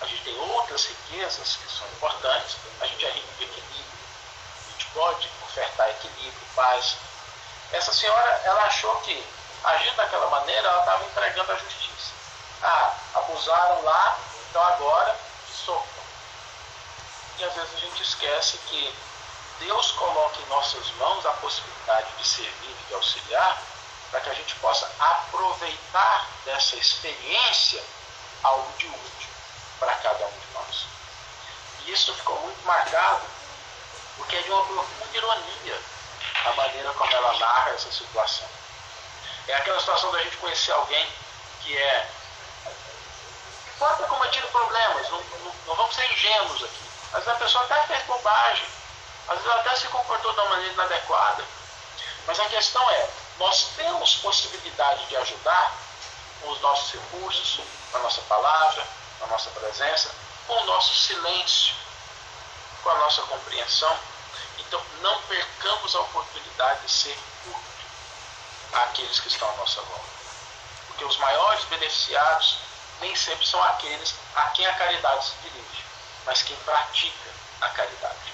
a gente tem outras riquezas que são importantes, a gente é rico de equilíbrio, a gente pode ofertar equilíbrio, paz. Essa senhora, ela achou que, agindo daquela maneira, ela estava entregando a justiça. Ah, abusaram lá, então agora sofram. E às vezes a gente esquece que Deus coloca em nossas mãos a possibilidade de servir e de auxiliar para que a gente possa aproveitar dessa experiência algo de útil para cada um de nós. E isso ficou muito marcado porque é de uma profunda ironia a maneira como ela narra essa situação. É aquela situação da gente conhecer alguém que é. Pode ter cometido problemas, não, não, não vamos ser ingênuos aqui. Mas a pessoa até fez bobagem, às vezes ela até se comportou de uma maneira inadequada. Mas a questão é, nós temos possibilidade de ajudar com os nossos recursos, com a nossa palavra, com a nossa presença, com o nosso silêncio, com a nossa compreensão. Então, não percamos a oportunidade de ser àqueles que estão à nossa volta. Porque os maiores beneficiados nem sempre são aqueles a quem a caridade se dirige, mas quem pratica a caridade.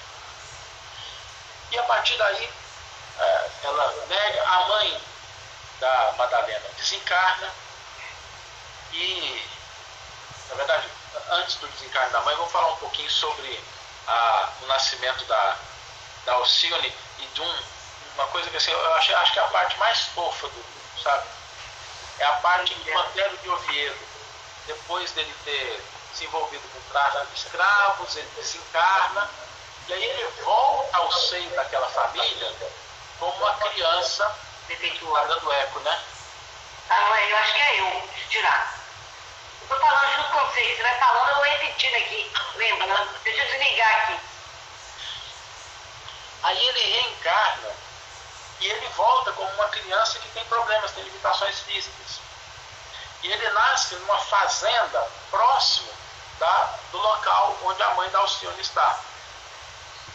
E a partir daí, é, ela nega, a mãe da Madalena desencarna e, na verdade, antes do desencarne da mãe, vamos falar um pouquinho sobre a, o nascimento da, da Alcione e de um uma coisa que assim, eu acho, acho que é a parte mais fofa do livro, sabe? É a parte que o Antero de Oviedo, depois dele ter se envolvido com tráfico de escravos, ele desencarna, e aí ele volta ao seio daquela família como uma criança defeituosa dando eco, né? Ah, não é, eu acho que é eu, tirar. Eu tô falando junto com você, você vai falando, eu vou repetindo aqui, lembrando. Deixa eu desligar aqui. Aí ele reencarna e ele volta como uma criança que tem problemas, tem limitações físicas. E ele nasce numa fazenda próximo da, do local onde a mãe da Alcione está.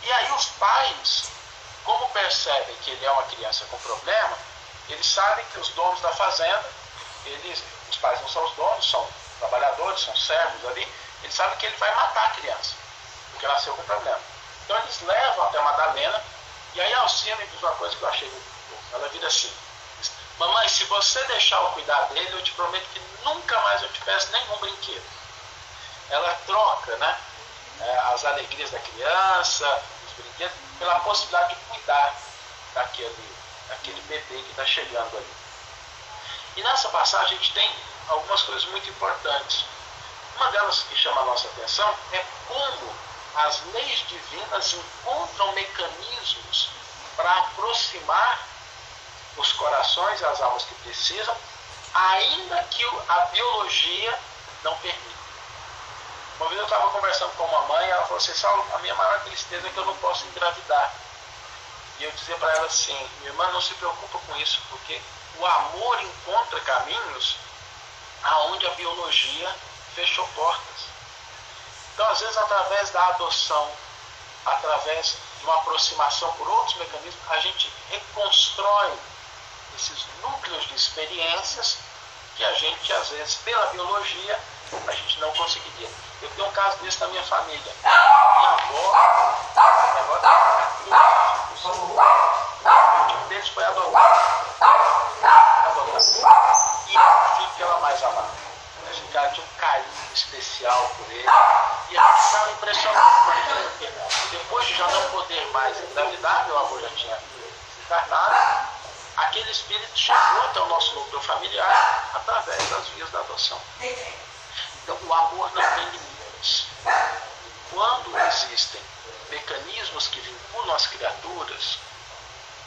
E aí os pais, como percebem que ele é uma criança com problema, eles sabem que os donos da fazenda, eles, os pais não são os donos, são trabalhadores, são servos ali, eles sabem que ele vai matar a criança, porque nasceu com problema. Então eles levam até Madalena, e aí a Alcina diz uma coisa que eu achei muito boa. Ela vira assim, mamãe, se você deixar eu cuidar dele, eu te prometo que nunca mais eu te peço nenhum brinquedo. Ela troca, né, é, as alegrias da criança, os brinquedos, pela possibilidade de cuidar daquele, daquele bebê que está chegando ali. E nessa passagem a gente tem algumas coisas muito importantes. Uma delas que chama a nossa atenção é como as leis divinas encontram mecanismos para aproximar os corações as almas que precisam, ainda que a biologia não permita. Uma vez eu estava conversando com uma mãe, ela falou assim, Saulo, a minha maior tristeza é que eu não posso engravidar. E eu dizia para ela assim, minha irmã, não se preocupa com isso, porque o amor encontra caminhos aonde a biologia fechou portas. Então, às vezes, através da adoção, através de uma aproximação por outros mecanismos, a gente reconstrói esses núcleos de experiências que a gente, às vezes, pela biologia, a gente não conseguiria. Eu tenho um caso desse na minha família. Minha avó, avó tem 14 filhos. O último deles foi. Adotado. E o filho que ela mais amava. Tinha um carinho especial por ele. E a estava impressionado porque depois de já não poder mais engravidar, meu avô já tinha desencarnado, aquele espírito chegou até o nosso núcleo familiar através das vias da adoção. Então o amor não tem limites. Quando existem mecanismos que vinculam as criaturas,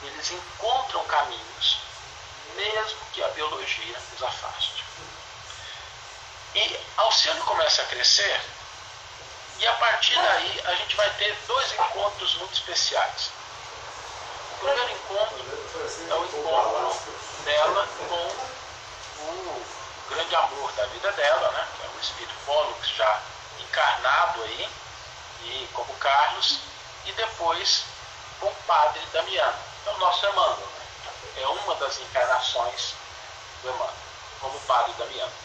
eles encontram caminhos, mesmo que a biologia os afaste. E Alcione começa a crescer, e a partir daí a gente vai ter dois encontros muito especiais. O primeiro encontro é o encontro dela com o grande amor da vida dela, né? que é o espírito Pólux já encarnado aí, e como Carlos, e depois com o padre Damiano, é o nosso Emmanuel. Né? É uma das encarnações do Emmanuel, como padre Damiano.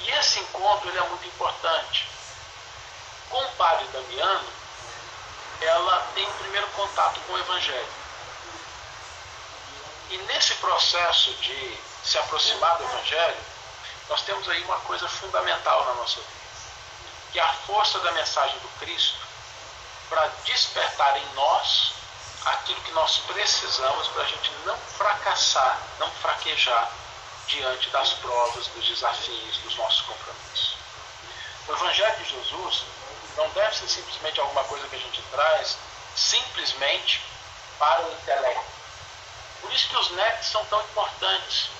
E esse encontro ele é muito importante. Com o padre Damiano, ela tem o primeiro contato com o Evangelho. E nesse processo de se aproximar do Evangelho, nós temos aí uma coisa fundamental na nossa vida, que é a força da mensagem do Cristo para despertar em nós aquilo que nós precisamos para a gente não fracassar, não fraquejar diante das provas, dos desafios, dos nossos compromissos. O Evangelho de Jesus não deve ser simplesmente alguma coisa que a gente traz simplesmente para o intelecto por isso que os NEPs são tão importantes.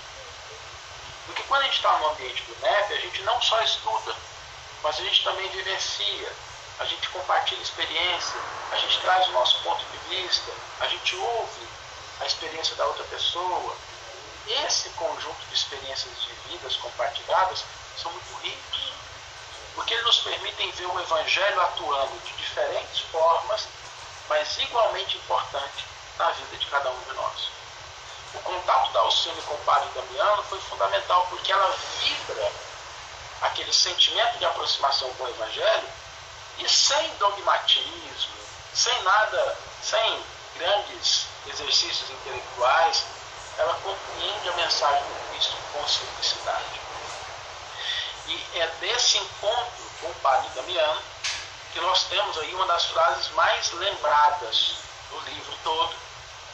Porque quando a gente está no ambiente do NEP, a gente não só estuda, mas a gente também vivencia, a gente compartilha experiência, a gente traz o nosso ponto de vista, a gente ouve a experiência da outra pessoa. Esse conjunto de experiências de vidas compartilhadas são muito ricos, porque eles nos permitem ver o Evangelho atuando de diferentes formas, mas igualmente importante na vida de cada um de nós. O contato da Alcine com o padre Damiano foi fundamental porque ela vibra aquele sentimento de aproximação com o Evangelho e sem dogmatismo, sem nada, sem grandes exercícios intelectuais, ela compreende a mensagem do Cristo com simplicidade. E é desse encontro com o padre Damiano que nós temos aí uma das frases mais lembradas do livro todo,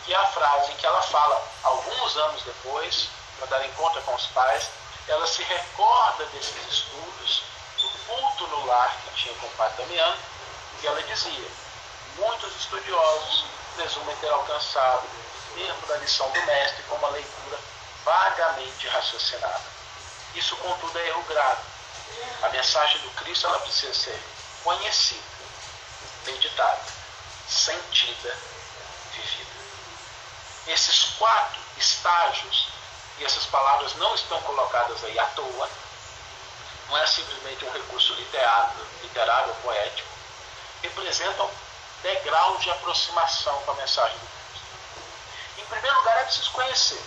que é a frase que ela fala alguns anos depois, quando ela encontra com os pais, ela se recorda desses estudos, do culto no lar que tinha com o padre Damiano, e ela dizia: muitos estudiosos presumem ter alcançado o termo da lição do mestre com uma leitura vagamente raciocinada. Isso, contudo, é erro grave. A mensagem do Cristo ela precisa ser conhecida, meditada, sentida, vivida. Esses quatro estágios, e essas palavras não estão colocadas aí à toa, não é simplesmente um recurso literário, literário ou poético, representam degraus de aproximação com a mensagem do primeiro lugar, é preciso conhecer.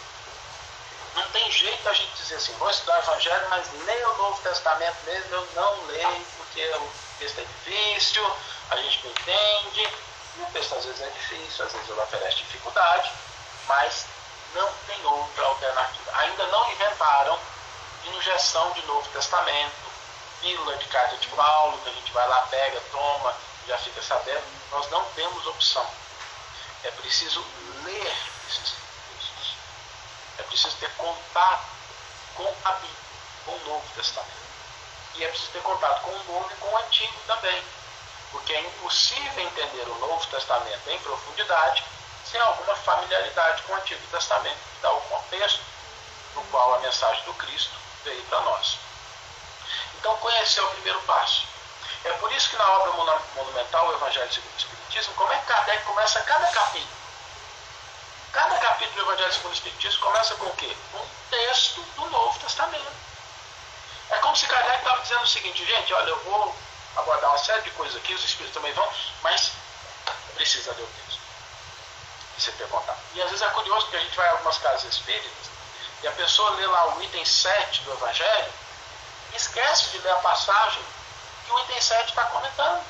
Não tem jeito a gente dizer assim, vou estudar o Evangelho, mas ler o Novo Testamento mesmo eu não leio, porque o texto é difícil, a gente não entende. E o texto às vezes é difícil, às vezes ele oferece dificuldade, mas não tem outra alternativa. Ainda não inventaram injeção de Novo Testamento, pílula de carta de Paulo, que a gente vai lá, pega, toma, já fica sabendo. Nós não temos opção. É preciso ler esses textos. É preciso ter contato com a Bíblia, com o Novo Testamento. E é preciso ter contato com o Novo e com o Antigo também. Porque é impossível entender o Novo Testamento em profundidade sem alguma familiaridade com o Antigo Testamento, que dá o contexto no qual a mensagem do Cristo veio para nós. Então, conhecer é o primeiro passo. É por isso que na obra monumental, o Evangelho segundo o Espiritismo, como é que Kardec começa cada capítulo? Cada capítulo do Evangelho segundo o Espiritismo começa com o quê? Um texto do Novo Testamento. É como se Kardec estava dizendo o seguinte, gente, olha, eu vou abordar uma série de coisas aqui, os Espíritos também vão, mas precisa ler o texto. Ter contato. E às vezes é curioso que a gente vai a algumas casas espíritas e a pessoa lê lá o item 7 do Evangelho e esquece de ler a passagem que o item 7 está comentando.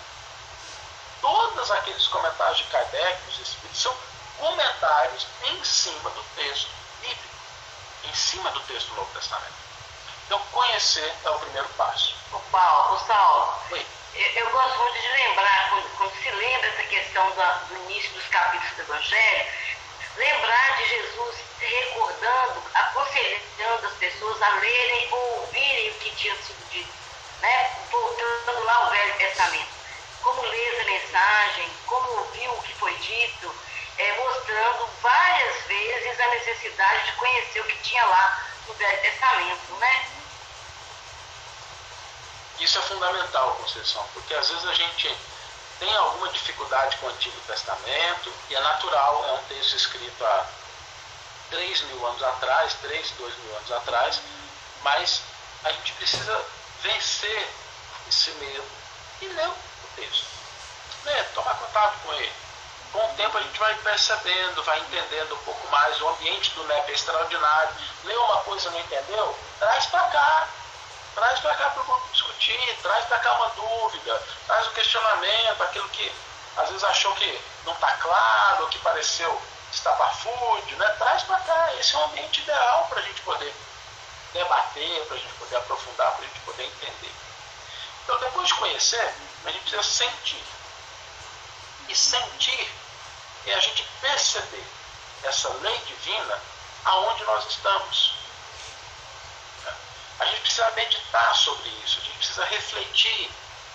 Todos aqueles comentários de Kardec, dos Espíritos, são comentários em cima do texto bíblico, em cima do texto do Novo Testamento. Então, conhecer é o primeiro passo. O Paulo, o Saulo, Oi. eu gosto muito de lembrar, quando, quando se lembra essa questão da, do início dos capítulos do Evangelho, lembrar de Jesus recordando, aconselhando as pessoas a lerem ou ouvirem o que tinha sido dito né, voltando lá ao Velho Testamento. Como ler essa mensagem, como ouvir o que foi dito, é, mostrando várias vezes a necessidade de conhecer o que tinha lá no Velho Testamento, né? Isso é fundamental, Conceição, porque às vezes a gente tem alguma dificuldade com o Antigo Testamento, e é natural, é um texto escrito há 3 mil anos atrás, 3, 2 mil anos atrás, mas a gente precisa vencer esse medo e ler o texto. Ler, tomar contato com ele. Com o tempo a gente vai percebendo, vai entendendo um pouco mais. O ambiente do NEP é extraordinário. Leu uma coisa não entendeu? Traz para cá. Traz para cá para o grupo discutir, traz para cá uma dúvida, traz um questionamento, aquilo que às vezes achou que não está claro, que pareceu estapafúrdio, né? traz para cá. Esse é o ambiente ideal para a gente poder debater, para a gente poder aprofundar, para a gente poder entender. Então, depois de conhecer, a gente precisa sentir. E sentir é a gente perceber essa lei divina aonde nós estamos. A gente precisa meditar sobre isso, a gente precisa refletir,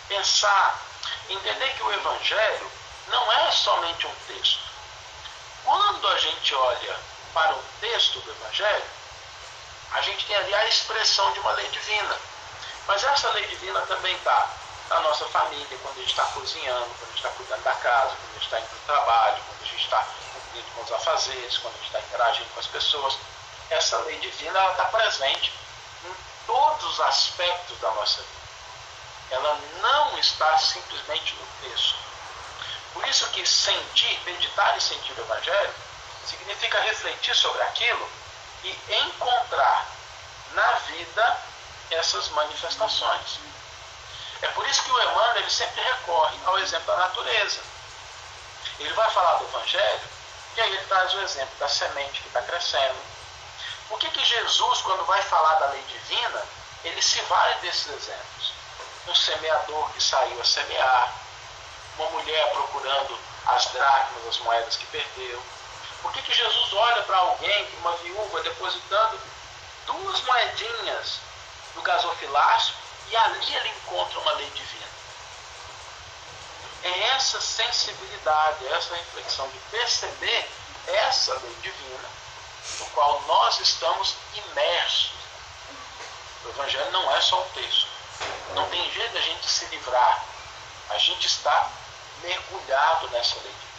pensar, entender que o Evangelho não é somente um texto. Quando a gente olha para o texto do Evangelho, a gente tem ali a expressão de uma lei divina. Mas essa lei divina também está na nossa família, quando a gente está cozinhando, quando a gente está cuidando da casa, gente está indo para o trabalho, quando a gente está cumprindo com os afazeres, quando a gente está interagindo com as pessoas. Essa lei divina está presente em todos os aspectos da nossa vida. Ela não está simplesmente no texto. Por isso que sentir, meditar e sentir o Evangelho significa refletir sobre aquilo e encontrar na vida essas manifestações. É por isso que o Emmanuel ele sempre recorre ao exemplo da natureza. Ele vai falar do Evangelho e aí ele traz o exemplo da semente que está crescendo. Por que, que Jesus, quando vai falar da lei divina, ele se vale desses exemplos? Um semeador que saiu a semear, uma mulher procurando as dracmas, as moedas que perdeu, Por que, que Jesus olha para alguém, uma viúva, depositando duas moedinhas no gasofilácio e ali ele encontra uma lei divina? É essa sensibilidade, é essa reflexão de perceber essa lei divina no qual nós estamos imersos. O Evangelho não é só um texto. Não tem jeito a gente se livrar. A gente está mergulhado nessa lei divina.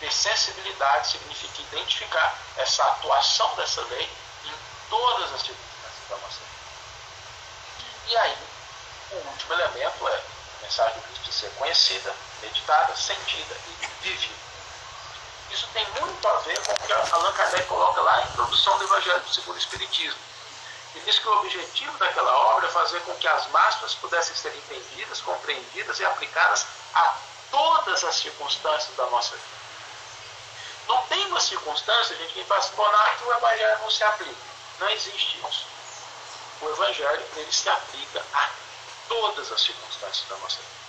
Ter sensibilidade significa identificar essa atuação dessa lei em todas as circunstâncias da nossa vida. E aí, o último elemento é mensagem de Cristo ser conhecida, meditada, sentida e vivida. Isso tem muito a ver com o que Allan Kardec coloca lá na introdução do Evangelho segundo o Espiritismo. Ele diz que o objetivo daquela obra é fazer com que as máximas pudessem ser entendidas, compreendidas e aplicadas a todas as circunstâncias da nossa vida. Não tem uma circunstância, gente, que fala assim, que o Evangelho não se aplica. Não existe isso. O Evangelho, ele se aplica a todas as circunstâncias da nossa vida.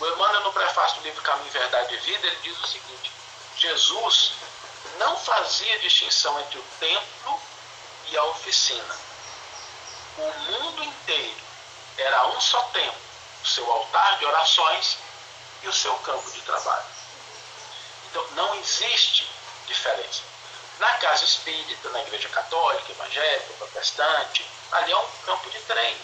O Emmanuel, no prefácio do livro Caminho, Verdade e Vida, ele diz o seguinte, Jesus não fazia distinção entre o templo e a oficina. O mundo inteiro era um só templo, o seu altar de orações e o seu campo de trabalho. Então, não existe diferença. Na casa espírita, na igreja católica, evangélica, protestante, ali é um campo de treino.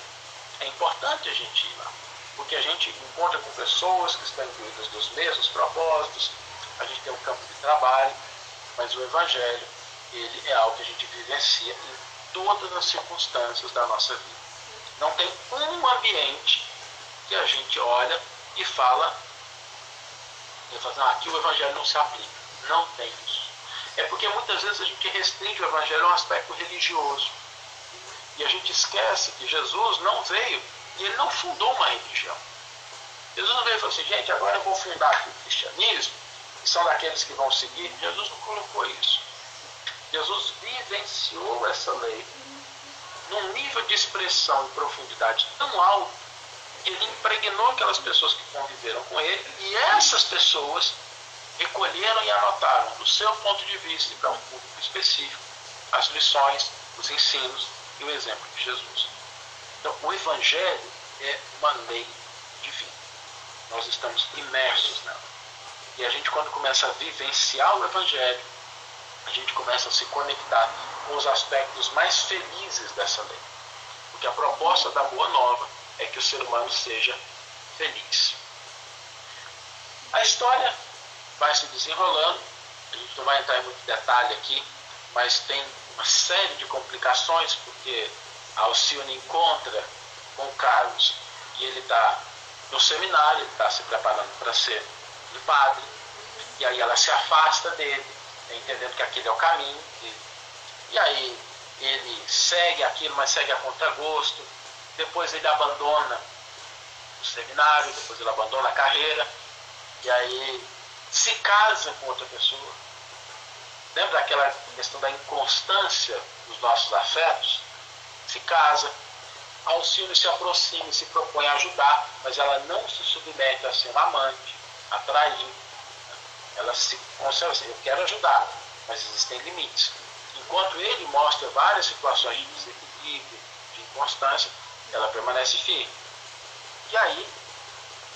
É importante a gente ir lá, porque a gente encontra com pessoas que estão incluídas dos mesmos propósitos, a gente tem um campo de trabalho, mas o Evangelho, ele é algo que a gente vivencia em todas as circunstâncias da nossa vida. Não tem um ambiente que a gente olha e fala, e fala ah, aqui o Evangelho não se aplica. Não tem isso. É porque muitas vezes a gente restringe o Evangelho a um aspecto religioso. E a gente esquece que Jesus não veio e ele não fundou uma religião. Jesus não veio e falou assim, gente, agora eu vou fundar aqui o cristianismo que são daqueles que vão seguir, Jesus não colocou isso. Jesus vivenciou essa lei num nível de expressão e profundidade tão alto, ele impregnou aquelas pessoas que conviveram com ele, e essas pessoas recolheram e anotaram, do seu ponto de vista para um público específico, as lições, os ensinos e o exemplo de Jesus. Então, o Evangelho é uma lei divina. Nós estamos imersos nela. E a gente, quando começa a vivenciar o Evangelho, a gente começa a se conectar com os aspectos mais felizes dessa lei. Porque a proposta da Boa Nova é que o ser humano seja feliz. A história vai se desenrolando, a gente não vai entrar em muito detalhe aqui, mas tem uma série de complicações, porque Alcione encontra com Carlos e ele está no seminário, ele está se preparando para ser de padre, e aí ela se afasta dele, entendendo que aquele é o caminho. E, e aí ele segue aquilo, mas segue a contragosto. Depois ele abandona o seminário, depois ele abandona a carreira, e aí se casa com outra pessoa. Lembra daquela questão da inconstância dos nossos afetos? Se casa, Alcino se aproxima e se propõe a ajudar, mas ela não se submete a ser amante, a trair. Ela se conserva assim, eu quero ajudar, mas existem limites. Enquanto ele mostra várias situações de desequilíbrio, de inconstância, ela permanece firme. E aí,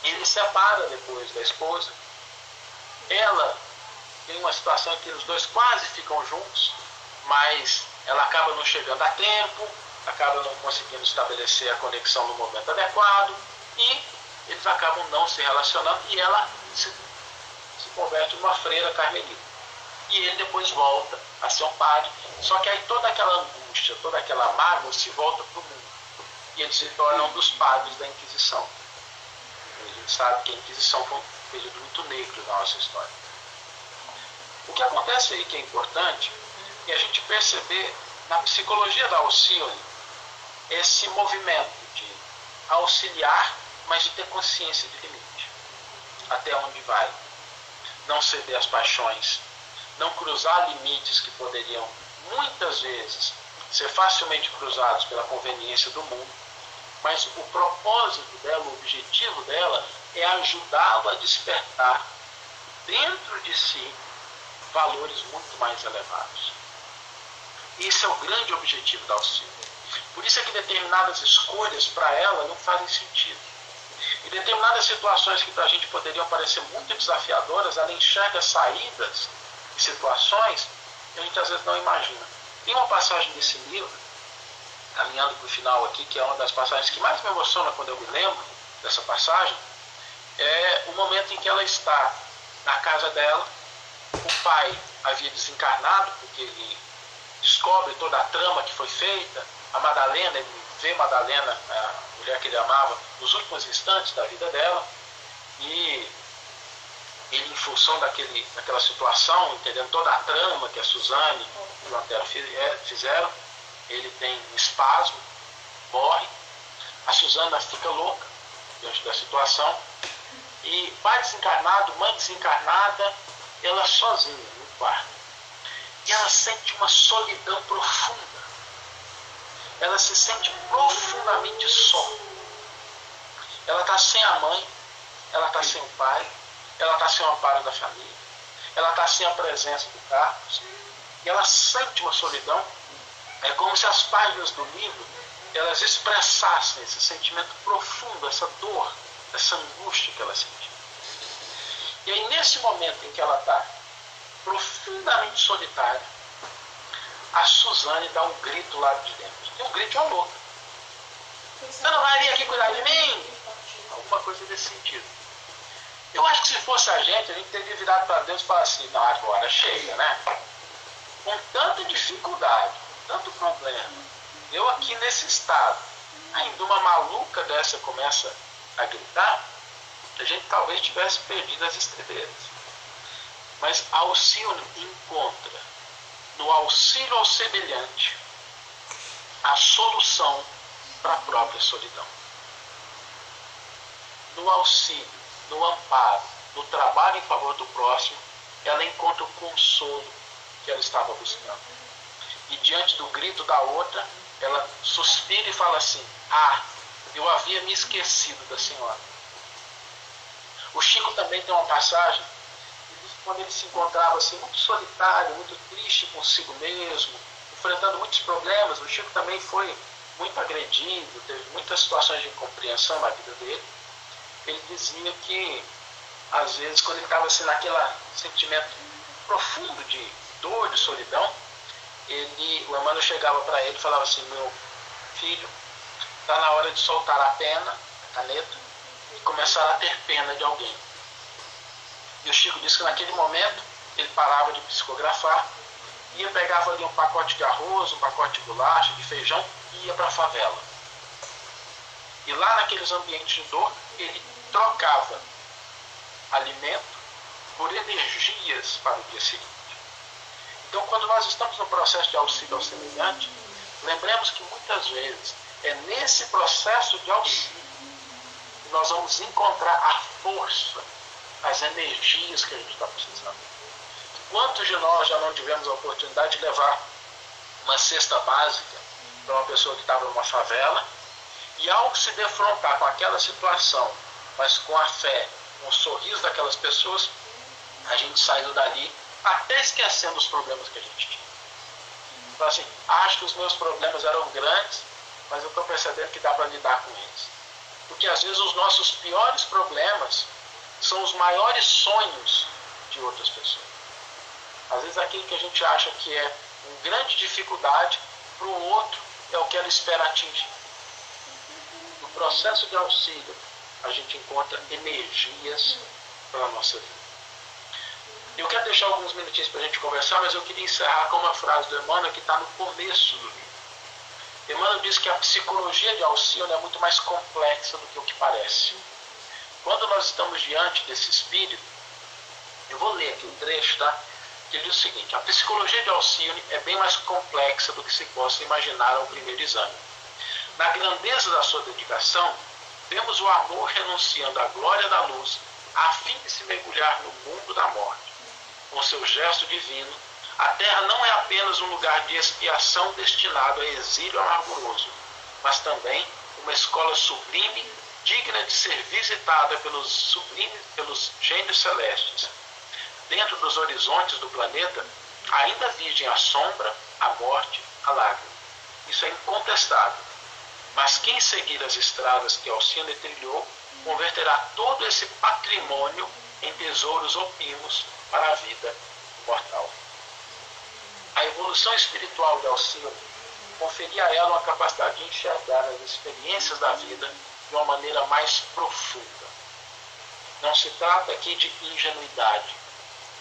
ele separa depois da esposa. Ela tem uma situação em que os dois quase ficam juntos, mas ela acaba não chegando a tempo, acaba não conseguindo estabelecer a conexão no momento adequado e eles acabam não se relacionando e ela se, se converte numa freira carmelita. E ele depois volta a ser um padre. Só que aí toda aquela angústia, toda aquela mágoa se volta para o mundo. E ele se torna um dos padres da Inquisição. A gente sabe que a Inquisição foi um período muito negro na nossa história. O que acontece aí que é importante é a gente perceber na psicologia da Alcione esse movimento de auxiliar mas de ter consciência de limite. Até onde vai. Não ceder às paixões. Não cruzar limites que poderiam, muitas vezes, ser facilmente cruzados pela conveniência do mundo. Mas o propósito dela, o objetivo dela, é ajudá-lo a despertar dentro de si valores muito mais elevados. Esse é o grande objetivo da Alcina. Por isso é que determinadas escolhas para ela não fazem sentido. Em determinadas situações que para a gente poderiam parecer muito desafiadoras, ela enxerga saídas de situações que a gente às vezes não imagina. Tem uma passagem desse livro, caminhando para o final aqui, que é uma das passagens que mais me emociona quando eu me lembro dessa passagem, é o momento em que ela está na casa dela, o pai havia desencarnado, porque ele descobre toda a trama que foi feita, a Madalena, ele vê Madalena, a mulher que ele amava, nos últimos instantes da vida dela, e ele, em função daquele, daquela situação, entendendo toda a trama que a Suzane e o Antero é, fizeram, ele tem um espasmo, morre, a Suzana fica louca diante da situação, e pai desencarnado, mãe desencarnada, ela sozinha no quarto. E ela sente uma solidão profunda. Ela se sente profundamente só. Ela está sem a mãe, ela está sem o pai, ela está sem o amparo da família, ela está sem a presença do Carlos, e ela sente uma solidão. É como se as páginas do livro elas expressassem esse sentimento profundo, essa dor, essa angústia que ela sentiu. E aí, nesse momento em que ela está profundamente solitária, a Suzane dá um grito lá de dentro. E um grito de uma louca. Você não vai vir aqui cuidar de mim? Alguma coisa desse sentido. Eu acho que se fosse a gente, a gente teria virado para Deus e falar assim, não, agora chega, né? Com tanta dificuldade, tanto problema, eu aqui nesse estado, ainda uma maluca dessa começa a gritar, a gente talvez tivesse perdido as estribeiras. Mas Alcione encontra no auxílio ao semelhante a solução para a própria solidão. No auxílio, no amparo, no trabalho em favor do próximo, ela encontra o consolo que ela estava buscando. E diante do grito da outra, ela suspira e fala assim: Ah, eu havia me esquecido da senhora. O Chico também tem uma passagem quando ele se encontrava assim muito solitário, muito triste consigo mesmo, enfrentando muitos problemas. O Chico também foi muito agredido, teve muitas situações de incompreensão na vida dele. Ele dizia que às vezes quando ele estava assim naquele sentimento profundo de dor, de solidão, ele, o Emmanuel chegava para ele e falava assim, meu filho, está na hora de soltar a pena, a caneta, e começar a ter pena de alguém. E o Chico disse que naquele momento ele parava de psicografar, ia pegava ali um pacote de arroz, um pacote de bolacha, de feijão e ia para a favela. E lá naqueles ambientes de dor, ele trocava alimento por energias para o dia seguinte. Então, quando nós estamos no processo de auxílio ao semelhante, lembremos que muitas vezes é nesse processo de auxílio nós vamos encontrar a força, as energias que a gente está precisando. Quantos de nós já não tivemos a oportunidade de levar uma cesta básica para uma pessoa que estava numa favela e ao se defrontar com aquela situação, mas com a fé, com o sorriso daquelas pessoas, a gente saiu dali até esquecendo os problemas que a gente tinha. Então, assim, acho que os meus problemas eram grandes, mas eu estou percebendo que dá para lidar com eles. Porque às vezes os nossos piores problemas são os maiores sonhos de outras pessoas. Às vezes aquilo que a gente acha que é uma grande dificuldade, para o outro é o que ela espera atingir. No processo de auxílio, a gente encontra energias para a nossa vida. Eu quero deixar alguns minutinhos para a gente conversar, mas eu queria encerrar com uma frase do Emmanuel que está no começo do livro. Emmanuel diz que a psicologia de Alcione é muito mais complexa do que o que parece. Quando nós estamos diante desse espírito, eu vou ler aqui um trecho, tá? Que diz o seguinte: a psicologia de Alcione é bem mais complexa do que se possa imaginar ao primeiro exame. Na grandeza da sua dedicação, vemos o amor renunciando à glória da luz a fim de se mergulhar no mundo da morte com seu gesto divino, a terra não é apenas um lugar de expiação destinado a exílio amarguroso, mas também uma escola sublime, digna de ser visitada pelos sublimes, pelos gênios celestes. dentro dos horizontes do planeta, ainda virgem a sombra, a morte, a lágrima. Isso é incontestável. Mas quem seguir as estradas que Alcine trilhou, converterá todo esse patrimônio em tesouros opimos para a vida mortal. A evolução espiritual de Alcino conferia a ela uma capacidade de enxergar as experiências da vida de uma maneira mais profunda. Não se trata aqui de ingenuidade,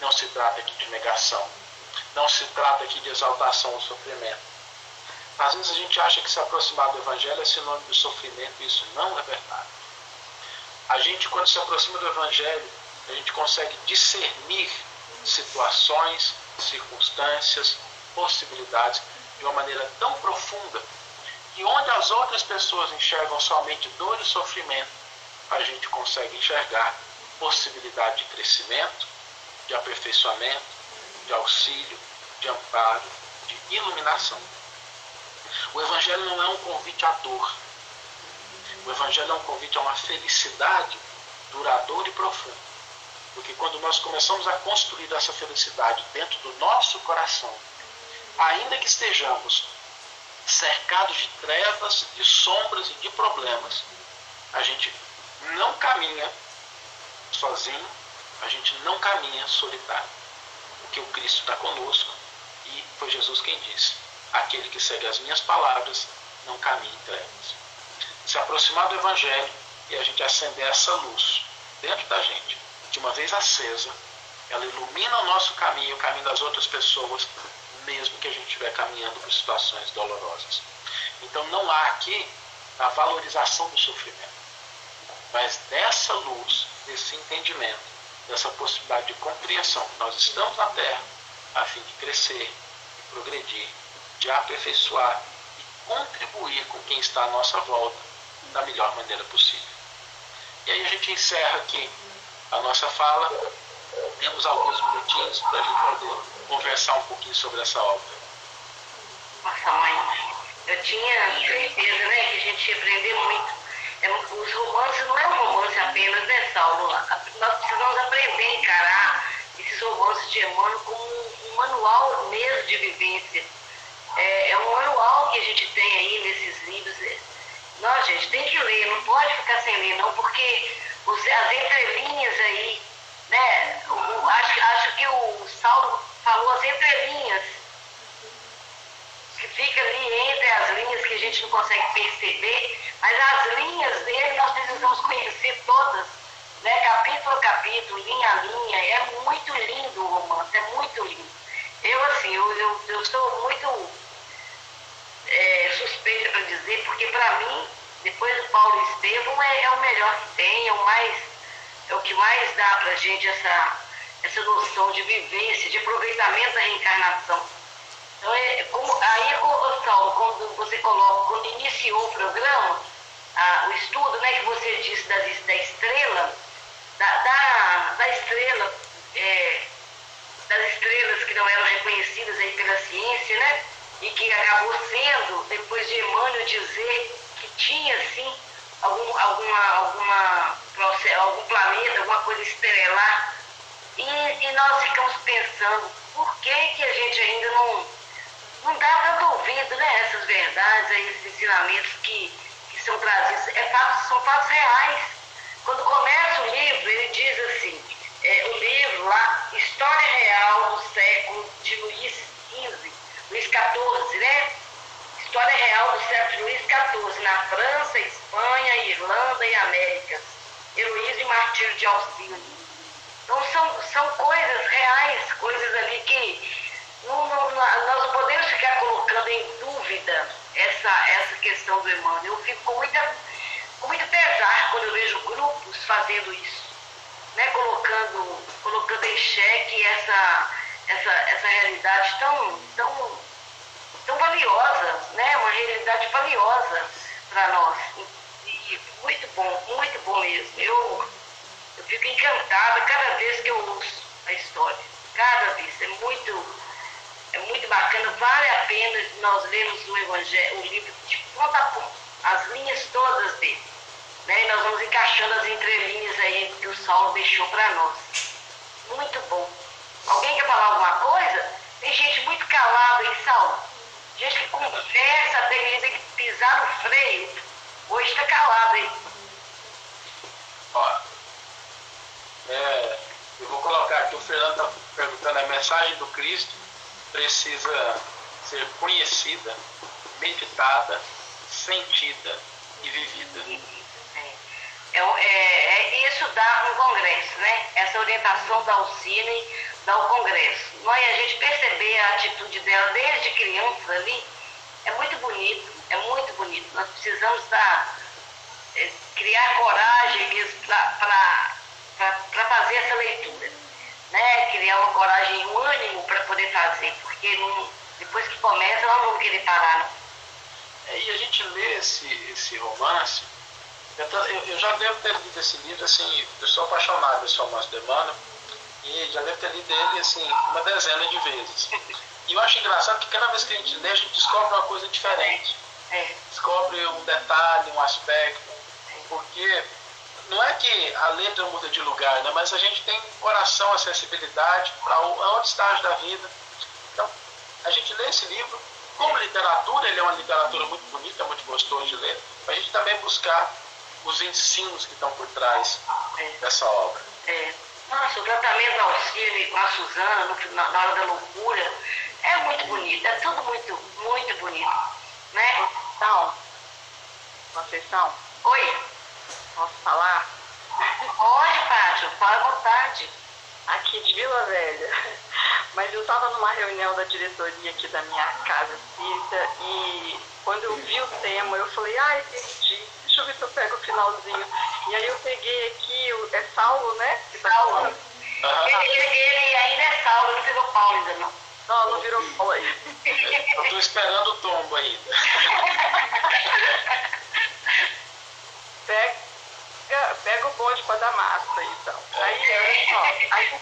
não se trata aqui de negação, não se trata aqui de exaltação ao sofrimento. Às vezes a gente acha que se aproximar do Evangelho é sinônimo de sofrimento, e isso não é verdade. A gente, quando se aproxima do Evangelho, a gente consegue discernir situações, circunstâncias, possibilidades de uma maneira tão profunda que onde as outras pessoas enxergam somente dor e sofrimento, a gente consegue enxergar possibilidade de crescimento, de aperfeiçoamento, de auxílio, de amparo, de iluminação. O Evangelho não é um convite à dor. O Evangelho é um convite a uma felicidade duradoura e profunda. Porque quando nós começamos a construir essa felicidade dentro do nosso coração, ainda que estejamos cercados de trevas, de sombras e de problemas, a gente não caminha sozinho, a gente não caminha solitário. Porque o Cristo está conosco e foi Jesus quem disse: aquele que segue as minhas palavras não caminha em trevas. Se aproximar do Evangelho e a gente acender essa luz dentro da gente, de uma vez acesa, ela ilumina o nosso caminho, o caminho das outras pessoas, mesmo que a gente estiver caminhando por situações dolorosas. Então não há aqui a valorização do sofrimento, mas dessa luz, desse entendimento, dessa possibilidade de compreensão que nós estamos na Terra a fim de crescer, de progredir, de aperfeiçoar e contribuir com quem está à nossa volta da melhor maneira possível. E aí a gente encerra aqui a nossa fala. Temos alguns minutinhos para a gente conversar um pouquinho sobre essa obra. Nossa, mãe, eu tinha certeza né, que a gente ia aprender muito. É, os romances não é um romance apenas, né, Saulo? Nós precisamos aprender a encarar esses romances de Emmanuel como um, manual mesmo de vivência. É, é, um manual que a gente tem aí nesses livros. Nós, gente, tem que ler, não pode ficar sem ler, não, porque os, as entrelinhas aí, né? O, acho, acho que o Saulo falou as entrelinhas, que fica ali entre as linhas que a gente não consegue perceber, mas as linhas dele nós precisamos conhecer todas, né? capítulo a capítulo, linha a linha. É muito lindo o romance, é muito lindo. Eu, assim, eu, eu, eu sou muito é, suspeita para dizer, porque para mim depois do Paulo Estevam é, é, o melhor que tem, é o mais é o que mais dá para gente essa, essa noção de vivência, de aproveitamento da reencarnação. Então, é, como, aí, Saulo, quando você coloca, quando iniciou o programa, a, o estudo né, que você disse da, da estrela, da, da, da estrela, é, das estrelas que não eram reconhecidas aí pela ciência, né? E que acabou sendo, depois de Emmanuel dizer que tinha, sim, algum, alguma, alguma, algum planeta, alguma coisa estrelar. E, e nós ficamos pensando, por que, que a gente ainda não, não dá tanto ouvido né, a essas verdades, a esses ensinamentos que, que são trazidos? É fatos, são fatos reais. Quando começa o livro, ele diz assim, é, o livro lá, História Real do século de Luís XV, Luís XIV, né? História real do século Luís XIV, na França, Espanha, Irlanda e Américas. Heroísmo e martírio de Alcino. Então são, são coisas reais, coisas ali que não, não, nós não podemos ficar colocando em dúvida essa, essa questão do Emmanuel. Eu fico com muita, com muito pesar quando eu vejo grupos fazendo isso, né? colocando, colocando em xeque essa, essa, essa realidade tão, tão tão valiosa, né? Uma realidade valiosa para nós. Muito bom, muito bom mesmo. Eu, eu fico encantada cada vez que eu ouço a história. Cada vez. É muito, é muito bacana. Vale a pena nós lermos o Evangelho, o livro de ponta a ponta, as linhas todas dele. Né? E nós vamos encaixando as entrelinhas aí que o Saulo deixou para nós. Muito bom. Alguém quer falar alguma coisa? Tem gente muito calada em Saulo. Gente que conversa, tem, tem que pisar no freio. Hoje está calado, hein? Ó, é, eu vou colocar aqui, o Fernando está perguntando, a mensagem do Cristo precisa ser conhecida, meditada, sentida e vivida. É, é, é isso dá no Congresso, né? Essa orientação da Alcine dá o Congresso. Nós, a gente perceber a atitude dela desde criança ali, é muito bonito, é muito bonito. Nós precisamos dar, é, criar coragem mesmo para fazer essa leitura. Né? Criar uma coragem, um ânimo para poder fazer, porque não, depois que começa, nós não vamos querer parar. Não. É, e a gente lê esse, esse romance eu, eu, já devo ter lido esse livro, assim, eu sou apaixonado desse romance de Emmanuel, e já devo ter lido ele, assim, uma dezena de vezes. E eu acho engraçado que cada vez que a gente lê, a gente descobre uma coisa diferente. É. Descobre um detalhe, um aspecto, porque não é que a letra muda de lugar, né? mas a gente tem coração, a sensibilidade para outro estágio da vida. Então, a gente lê esse livro, como literatura, ele é uma literatura muito bonita, muito gostoso de ler, para a gente também buscar os ensinos que estão por trás é. dessa obra. É. Nossa, o tratamento da Alcine com a Suzana no, na, na, hora da loucura é muito bonito, é tudo muito, muito bonito. Né? Então, Conceição? Oi? Posso falar? Pode, Pátio, fala à vontade. Aqui de Vila Velha. Mas eu estava numa reunião da diretoria aqui da minha casa espírita e quando eu vi o tema, eu falei, ai, perdi deixa eu ver se eu pego o finalzinho. E aí eu peguei aqui, é Saulo, né? Tá Saulo. Falando. Ele, ele, ainda é Saulo, não virou Paulo ainda não. Não, não virou Paulo ainda. eu tô esperando o tombo ainda. pega, pega o bonde para dar massa, então. Aí, olha só. Aí,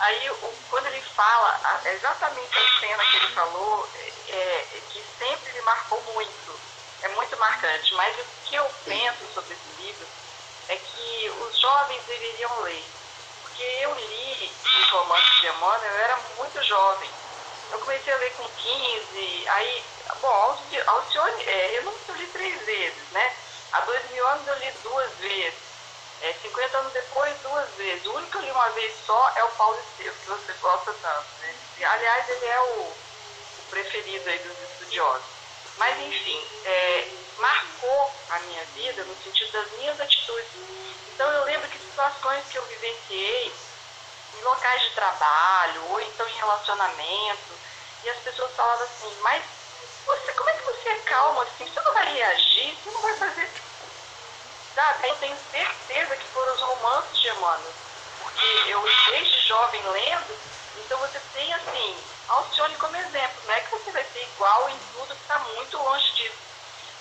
aí o, quando ele fala, exatamente a cena que ele falou, é, é, que sempre me marcou muito é muito marcante. Mas o que eu penso sobre esse livro é que os jovens deveriam ler. Porque eu li os romances de Emmanuel, eu era muito jovem. Eu comecei a ler com 15, aí, bom, Alcione, é, eu não eu li três vezes, né? Há dois mil anos eu li duas vezes. É, 50 anos depois, duas vezes. O único que eu li uma vez só é o Paulo Esteves, que você gosta tanto. Né? Aliás, ele é o, o preferido aí dos estudiosos. Mas, enfim, é, marcou a minha vida no sentido das minhas atitudes. Então, eu lembro que situações que eu vivenciei em locais de trabalho ou então em relacionamento, e as pessoas falavam assim, mas você, como é que você é calmo assim? Você não vai reagir? Você não vai fazer... Sabe? Eu tenho certeza que foram os romances de Emmanuel. Porque eu, desde jovem, lendo, então você tem assim, Alcione como exemplo. Não é que você vai ser igual em tudo que está muito longe disso,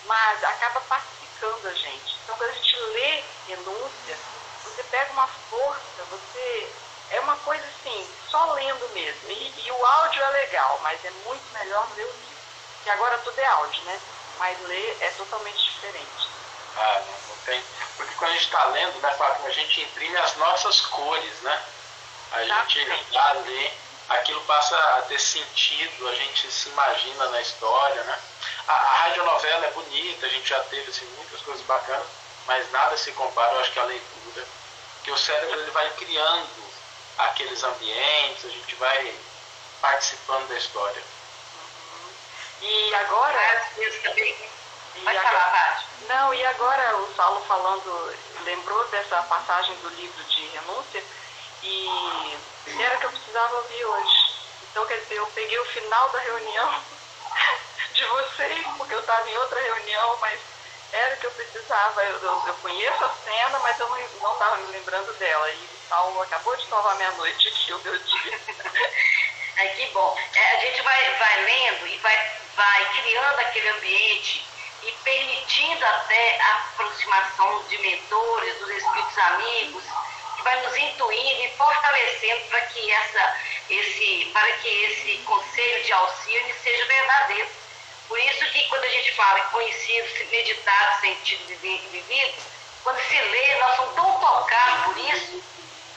mas acaba pacificando a gente. Então, quando a gente lê renúncia, você pega uma força, você. É uma coisa assim, só lendo mesmo. E, e o áudio é legal, mas é muito melhor ler o livro. Que agora tudo é áudio, né? Mas ler é totalmente diferente. Ah, não tem. Porque quando a gente está lendo, né, a gente imprime as nossas cores, né? A gente já lê aquilo passa a ter sentido, a gente se imagina na história, né? A, a radionovela é bonita, a gente já teve assim, muitas coisas bacanas, mas nada se compara, eu acho que a leitura, que o cérebro ele vai criando aqueles ambientes, a gente vai participando da história. E agora. Vai falar, Não, e agora o Saulo falando, lembrou dessa passagem do livro de renúncia, e era o que eu precisava ouvir hoje. Então, quer dizer, eu peguei o final da reunião de vocês, porque eu estava em outra reunião, mas era o que eu precisava. Eu, eu, eu conheço a cena, mas eu não estava me lembrando dela. E Paulo acabou de salvar minha noite aqui, o meu dia. Ai, que bom. É, a gente vai, vai lendo e vai, vai criando aquele ambiente e permitindo até a aproximação de mentores, dos espíritos amigos, que vai nos intuindo e fortalecendo para que, essa, esse, para que esse conselho de auxílio seja verdadeiro. Por isso que quando a gente fala conhecido, meditado, sentido, vividos quando se lê, nós somos tão tocados por isso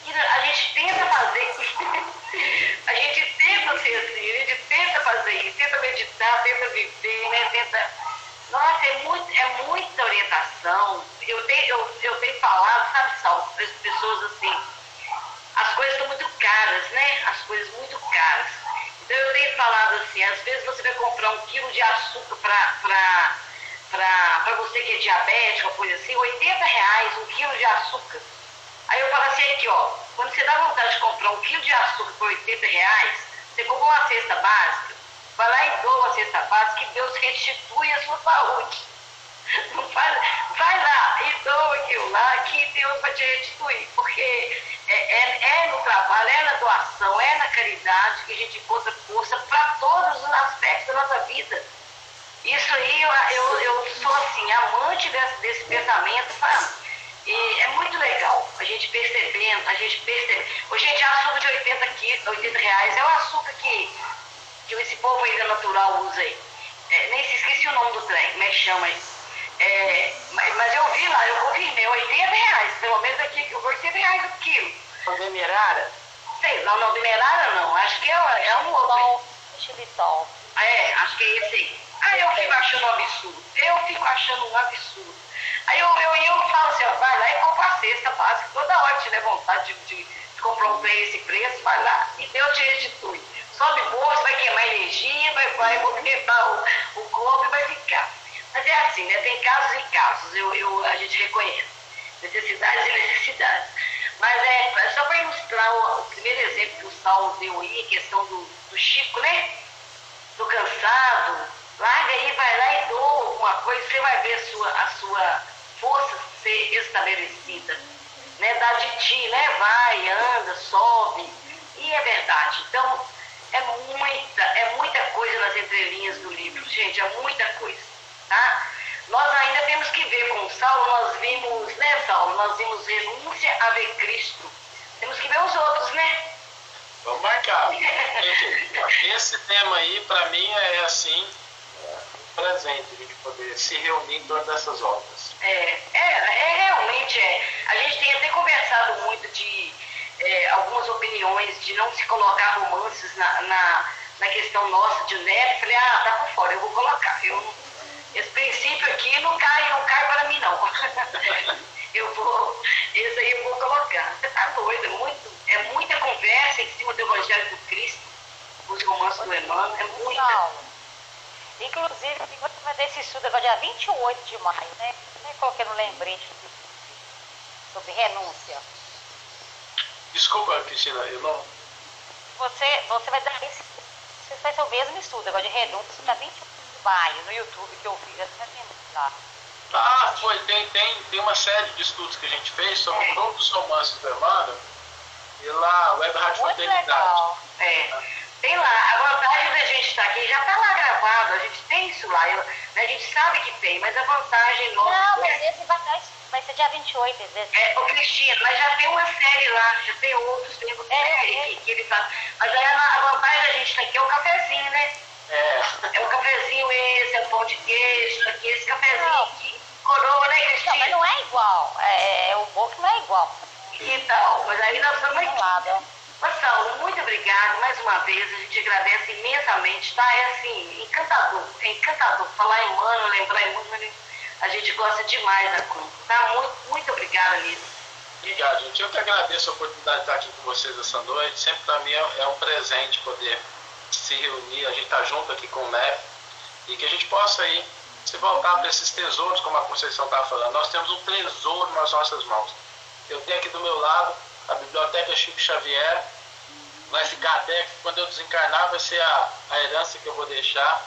que a gente tenta fazer a gente tenta ser assim, a gente tenta fazer isso, tenta meditar, tenta viver, né? Tenta... Nossa, é, muito, é muita orientação. Eu tenho, eu, eu tenho falado, sabe, só para as pessoas assim, as coisas são muito caras, né? As coisas muito caras então eu tenho falado assim, às vezes você vai comprar um quilo de açúcar para você que é diabético, uma coisa assim, 80 reais um quilo de açúcar. Aí eu falo assim aqui, ó, quando você dá vontade de comprar um quilo de açúcar por 80 reais, você compra uma cesta básica, vai lá e doa a cesta básica, que Deus restitui a sua saúde. Não faz, vai lá e doa aquilo lá, que Deus vai te restituir. Porque é, é, é, no trabalho, é na doação, é na caridade que a gente encontra força para todos os aspectos da nossa vida. Isso aí, eu, eu, eu sou assim, amante desse, desse pensamento, sabe? E é muito legal a gente percebendo, a gente percebe. Hoje, gente, açúcar de 80, quilos, 80 reais é o açúcar que, que esse povo ainda natural usa aí. É, nem se esqueci o nome do trem, como é que chama isso? É, mas eu vi lá, eu ouvi, meu, 80 reais, pelo menos aqui, 80 reais o quilo. O demerara? Sei, não, não, demerara não, acho que é, é um outro. Xilitol. É, acho que é esse aí. Aí eu fico achando um absurdo, eu fico achando um absurdo. Aí eu, eu, eu falo assim, ó, vai lá e compra a cesta básica, toda hora que tiver vontade de, de, de comprar um trem esse preço, vai lá e Deus te restitui. Sobe bolsa, vai queimar energia, vai, vai movimentar o, o corpo e vai ficar. Mas é assim, né? Tem casos e casos, eu, eu, a gente reconhece. Necessidades e necessidades. Mas é, é só para ilustrar o, o, primeiro exemplo que o Saulo deu aí, a questão do, do Chico, né? Do cansado. Larga aí, vai lá e doa alguma coisa, você vai ver a sua, a sua força ser estabelecida. Né? Dá de ti, né? Vai, anda, sobe. E é verdade. Então, é muita, é muita coisa nas entrelinhas do livro, gente, é muita coisa. Tá? Nós ainda temos que ver com Saulo, nós vimos, né, Saulo? Nós vimos renúncia a ver Cristo. Temos que ver os outros, né? Vamos marcar. Esse tema aí, para mim, é assim, presente, a gente poder se reunir em todas essas obras. É, é, é realmente é. A gente tem até conversado muito de é, algumas opiniões de não se colocar romances na, na, na questão nossa de NEP. Falei, ah, tá por fora, eu vou colocar. Eu esse princípio aqui não cai, não cai para mim não. eu vou, esse aí eu vou colocar. Você tá doido, é, muito, é muita conversa em cima do Evangelho do Cristo, os romances do Emmanuel, é muita. Não. Inclusive, você vai ter esse estudo agora dia 28 de maio, né? Nem coloquei no lembrete sobre renúncia. Desculpa, Cristina, eu não. Você, você vai dar esse. Você vai ser o mesmo estudo agora de renúncia, dia 28 no YouTube que eu fiz essa lá. Ah, foi, tem, tem, tem uma série de estudos que a gente fez sobre é. todos os romances do Emmanuel e lá, Web Rádio Muito Legal. É. Tem lá, a vantagem da gente estar aqui, já está lá gravado, a gente tem isso lá, eu, né, a gente sabe que tem, mas a vantagem nossa. Não, mas é... esse vai, vai ser dia 28, esse. É, ô Cristina, mas já tem uma série lá, já tem outros, tem uma é, série é. Que, que ele faz. Mas aí a, a vantagem da gente estar aqui é o cafezinho, né? É. É o cafezinho esse, é o pão de queijo, aqui, esse cafezinho não. aqui. Coroa, né, Cristina? Não, mas não é igual. É, é o bolo não é igual. Então, mas aí nós estamos aqui. Lado. Mas, Saulo, muito obrigado mais uma vez. A gente agradece imensamente, tá? É assim, encantador. É encantador. Falar em mano, lembrar em mano, a gente gosta demais da conta. Tá? Muito, muito obrigada, Lisa. Obrigado, gente. Eu que agradeço a oportunidade de estar aqui com vocês essa noite. Sempre para mim é um presente poder se reunir, a gente estar tá junto aqui com o MEP e que a gente possa aí se voltar para esses tesouros, como a Conceição estava falando. Nós temos um tesouro nas nossas mãos. Eu tenho aqui do meu lado a Biblioteca Chico Xavier, vai ficar até quando eu desencarnar, vai ser a, a herança que eu vou deixar.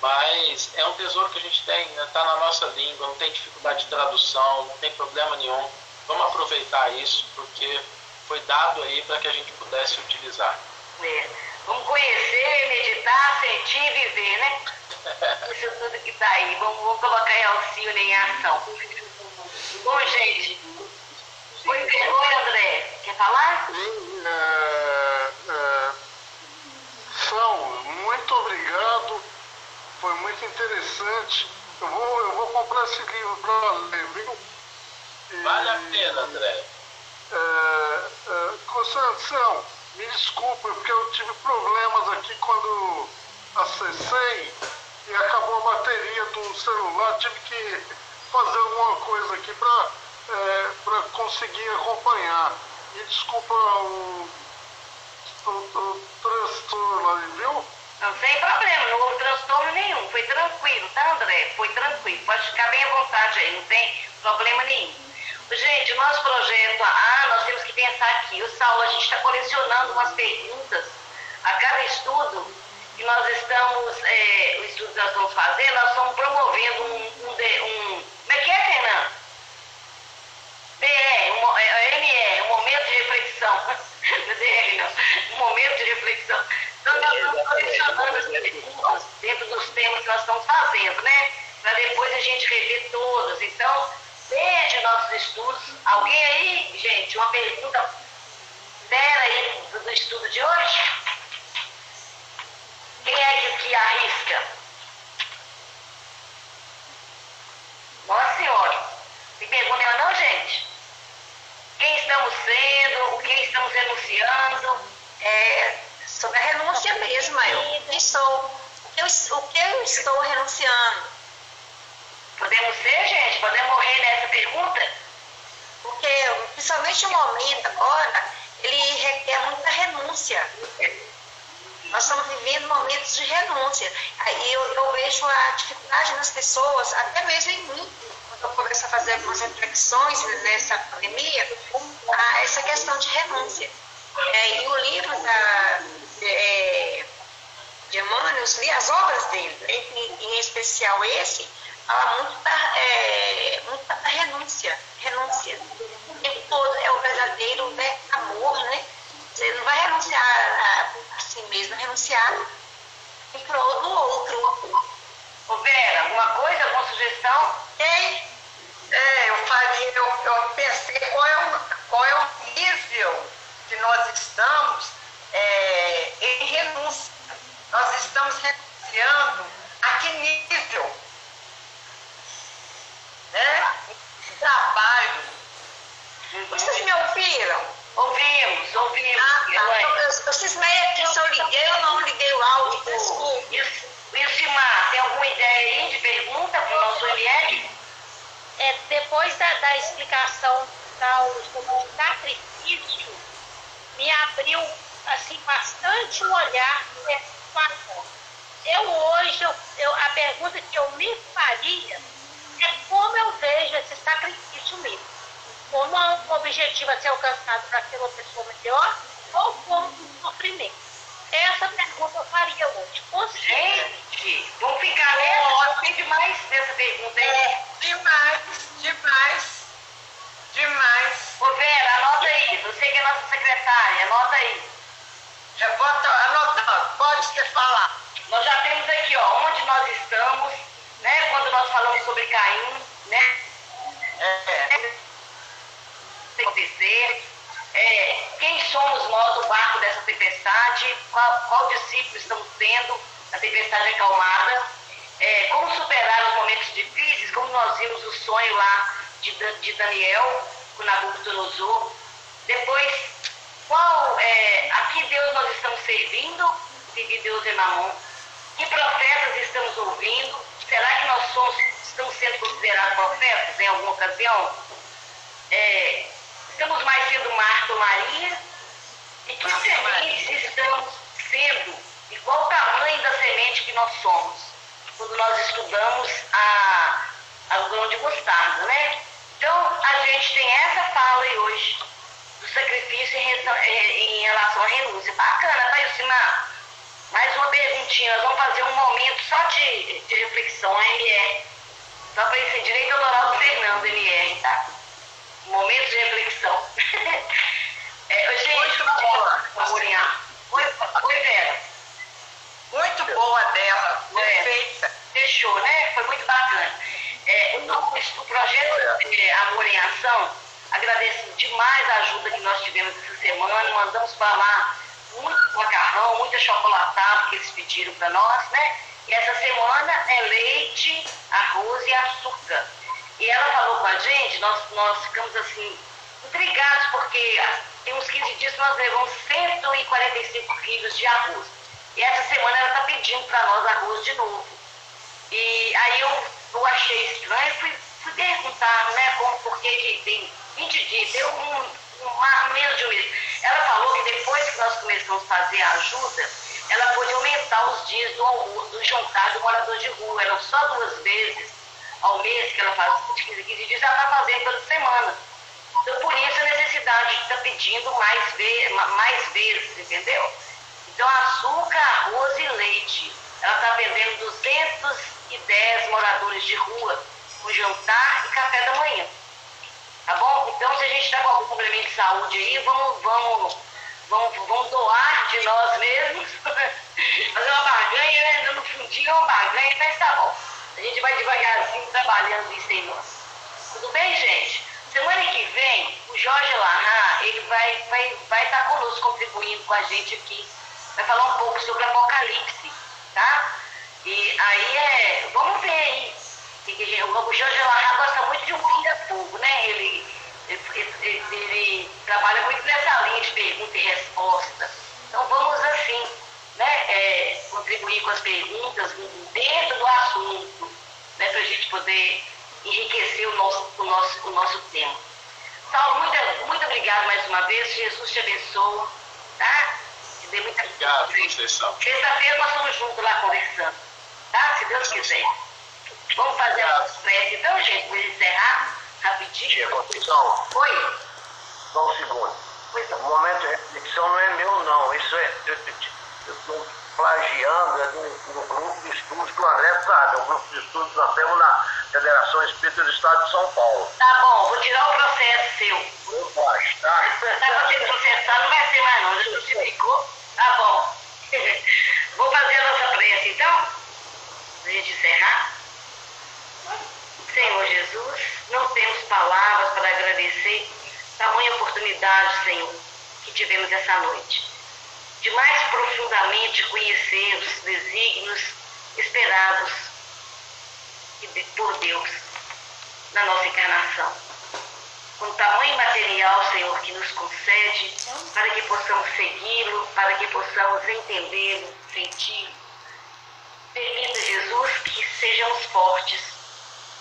Mas é um tesouro que a gente tem, está né? Tá na nossa língua, não tem dificuldade de tradução, não tem problema nenhum. Vamos aproveitar isso, porque foi dado aí para que a gente pudesse utilizar. É. Vamos conhecer, meditar, sentir e viver, né? Isso tudo que está aí. Vamos, vamos colocar em auxílio em ação. Bom, gente. Oi, Oi André. Quer falar? Sim, é, São, muito obrigado. Foi muito interessante. Eu vou, eu vou comprar esse livro para ler, viu? E, vale a pena, André. É, é, Constanção, me desculpa, porque eu tive problemas aqui quando acessei e acabou a bateria do celular. Tive que fazer alguma coisa aqui para é, conseguir acompanhar. E desculpa o, o, o transtorno ali, viu? Não tem problema, não houve transtorno nenhum. Foi tranquilo, tá, André? Foi tranquilo. Pode ficar bem à vontade aí, não tem problema nenhum. Gente, o nosso projeto A, nós temos que pensar aqui. O Saulo, a gente está colecionando umas perguntas a cada estudo que nós estamos, é, o estudo que nós estamos fazendo, nós estamos promovendo um, um, um como é que é, Fernando? BR, um, é, ME, um momento de reflexão. Não é DR, não. Um momento de reflexão. Então, nós estamos colecionando as perguntas dentro dos temas que nós estamos fazendo, né? Para depois a gente rever todas. Então, desde nossos estudos, alguém aí, gente, uma pergunta séria aí do, do estudo de hoje? Quem é que, que arrisca? Nossa Senhora. Se pergunta não, gente? Quem estamos sendo, o que estamos renunciando? É, sobre a renúncia mesmo, eu estou. Eu, o que eu estou renunciando? Podemos ser, gente? Podemos morrer nessa pergunta? Porque, principalmente o momento agora, ele requer muita renúncia. Nós estamos vivendo momentos de renúncia. Aí eu, eu vejo a dificuldade nas pessoas, até mesmo em mim, quando eu começo a fazer algumas reflexões nessa pandemia, a essa questão de renúncia. É, e o livro da, é, de Emmanuel, li as obras dele, em, em especial esse, fala muito da, é, muito da renúncia. Renúncia. E todo é o verdadeiro né, amor, né? Você não vai renunciar a, a si mesmo, renunciar em prol do outro. Ô Vera, alguma coisa, alguma sugestão? Tem. É, eu faria, eu, eu pensei qual é, o, qual é o nível que nós estamos é, em renúncia. Nós estamos renunciando a que nível? Né? Trabalho. Vocês me ouviram? Ouvimos, ouvimos. Ah, tá. Cismei aqui se eu liguei ou não liguei o áudio, desculpa. E o Simar, tem alguma ideia aí de pergunta para o nosso ML? É, depois da, da explicação do sacrifício, me abriu assim, bastante o olhar dessa situação. Eu hoje, eu, eu, a pergunta que eu me faria é como eu vejo esse sacrifício mesmo como um objetivo a ser alcançado para uma pessoa melhor ou como um sofrimento? Essa pergunta eu faria hoje. Gente, vamos ficar nessa? Tem demais nessa pergunta aí. É, demais, demais, demais. Ô Vera, anota aí. Você que é nossa secretária, anota aí. Eu vou anotando, pode você falar. Nós já temos aqui, ó, onde nós estamos, né? Quando nós falamos sobre Caim, né? É acontecer, é, quem somos nós no barco dessa tempestade, qual, qual discípulo estamos sendo na tempestade acalmada, é, como superar os momentos difíceis, como nós vimos o sonho lá de, de Daniel com Nabucodonosor. Depois, qual, é, a que Deus nós estamos servindo, se de Deus é mamon, que profetas estamos ouvindo, será que nós somos, estamos sendo considerados profetas em alguma ocasião? É, Estamos mais sendo Marta ou Maria? E que sementes estamos sendo? E qual o tamanho da semente que nós somos? Quando nós estudamos a, a grão de mostarda, né? Então, a gente tem essa fala aí hoje do sacrifício em, em relação à renúncia. Bacana, tá, Yucimar? Mais uma perguntinha. Nós vamos fazer um momento só de, de reflexão, MR. Só para esse direito ao Fernando, MR, tá? Momento de reflexão. é, gente, Muito boa. Oi, oi, Vera. Muito boa dela, perfeita. É, fechou, né? Foi muito bacana. É, o, o projeto é, Amor em Ação agradece demais a ajuda que nós tivemos essa semana. Mandamos para lá muito macarrão, muita chocolatada que eles pediram para nós, né? E essa semana é leite, arroz e açúcar. E ela falou com a gente, nós, nós ficamos assim, intrigados, porque tem uns 15 dias nós levamos 145 quilos de arroz. E essa semana ela está pedindo para nós arroz de novo. E aí eu, eu achei estranho, fui fui perguntar, né, como, porque que tem 20 dias, deu um, um, menos de um mês. Ela falou que depois que nós começamos a fazer a ajuda, ela pôde aumentar os dias do do jantar do morador de rua. Eram só duas vezes ao mês que ela faz de 15 15 dias, ela está fazendo toda semana. Então, por isso a necessidade de estar tá pedindo mais, ve mais vezes, entendeu? Então, açúcar, arroz e leite. Ela está vendendo 210 moradores de rua com jantar e café da manhã. Tá bom? Então, se a gente está com algum complemento de saúde aí, vamos, vamos, vamos, vamos doar de nós mesmos. Fazer uma barganha, né? No fundinho uma barganha, mas tá bom. A gente vai devagarzinho trabalhando isso em nós. Tudo bem, gente? Semana que vem, o Jorge Larra, ele vai estar vai, vai tá conosco, contribuindo com a gente aqui. Vai falar um pouco sobre Apocalipse, tá? E aí é. Vamos ver aí. O Jorge Larra gosta muito de um pinga-fogo, né? Ele, ele, ele, ele, trabalha muito nessa linha de pergunta e resposta. Então vamos assim, né? É, contribuir com as perguntas dentro do assunto, né? Para a gente poder enriquecer o nosso, o nosso, o nosso tema. Saulo, muito, muito obrigado mais uma vez. Jesus te abençoe. Tá? Te dê muita Obrigado, Conceição. Sexta-feira nós estamos juntos lá conversando. Tá? Se Deus quiser. Vamos fazer a prece então, gente, para encerrar rapidinho. Conceição. Oi. Só um segundo. Pois não. O momento de reflexão não é meu, não. Isso é. Eu estou plagiando é grupo de estudos que o André sabe. É um grupo de estudos que nós temos na Federação Espírita do Estado de São Paulo. Tá bom, vou tirar o processo seu. Eu acho, tá? Tá você processar, não vai ser mais não. Já justificou? Tá bom. vou fazer a nossa prece então? Pra gente encerrar. Senhor Jesus, não temos palavras para agradecer tamanha oportunidade, Senhor, que tivemos essa noite de mais profundamente conhecer os desígnios esperados por Deus na nossa encarnação. Com o tamanho material, Senhor, que nos concede, para que possamos segui-lo, para que possamos entendê-lo, sentir. Permita, Jesus, que sejamos fortes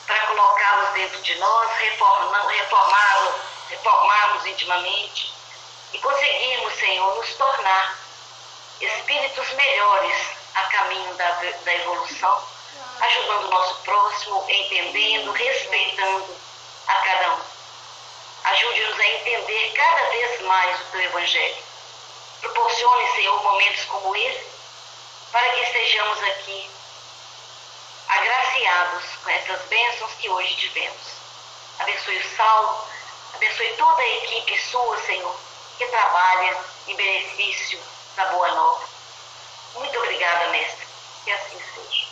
para colocá-los dentro de nós, reformá-los reformarmos intimamente e conseguirmos, Senhor, nos tornar espíritos melhores a caminho da, da evolução, ajudando o nosso próximo, entendendo, respeitando a cada um. Ajude-nos a entender cada vez mais o teu Evangelho. Proporcione, Senhor, momentos como esse, para que estejamos aqui agraciados com essas bênçãos que hoje tivemos. Abençoe o Saulo, abençoe toda a equipe sua, Senhor, que trabalha em benefício da Boa Nova. Muito obrigada, mestre. Que assim seja.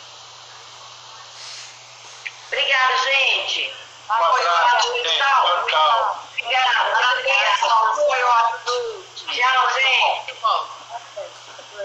Obrigada, gente. Um abraço. Tchau. Tchau. Obrigada. Tchau, gente.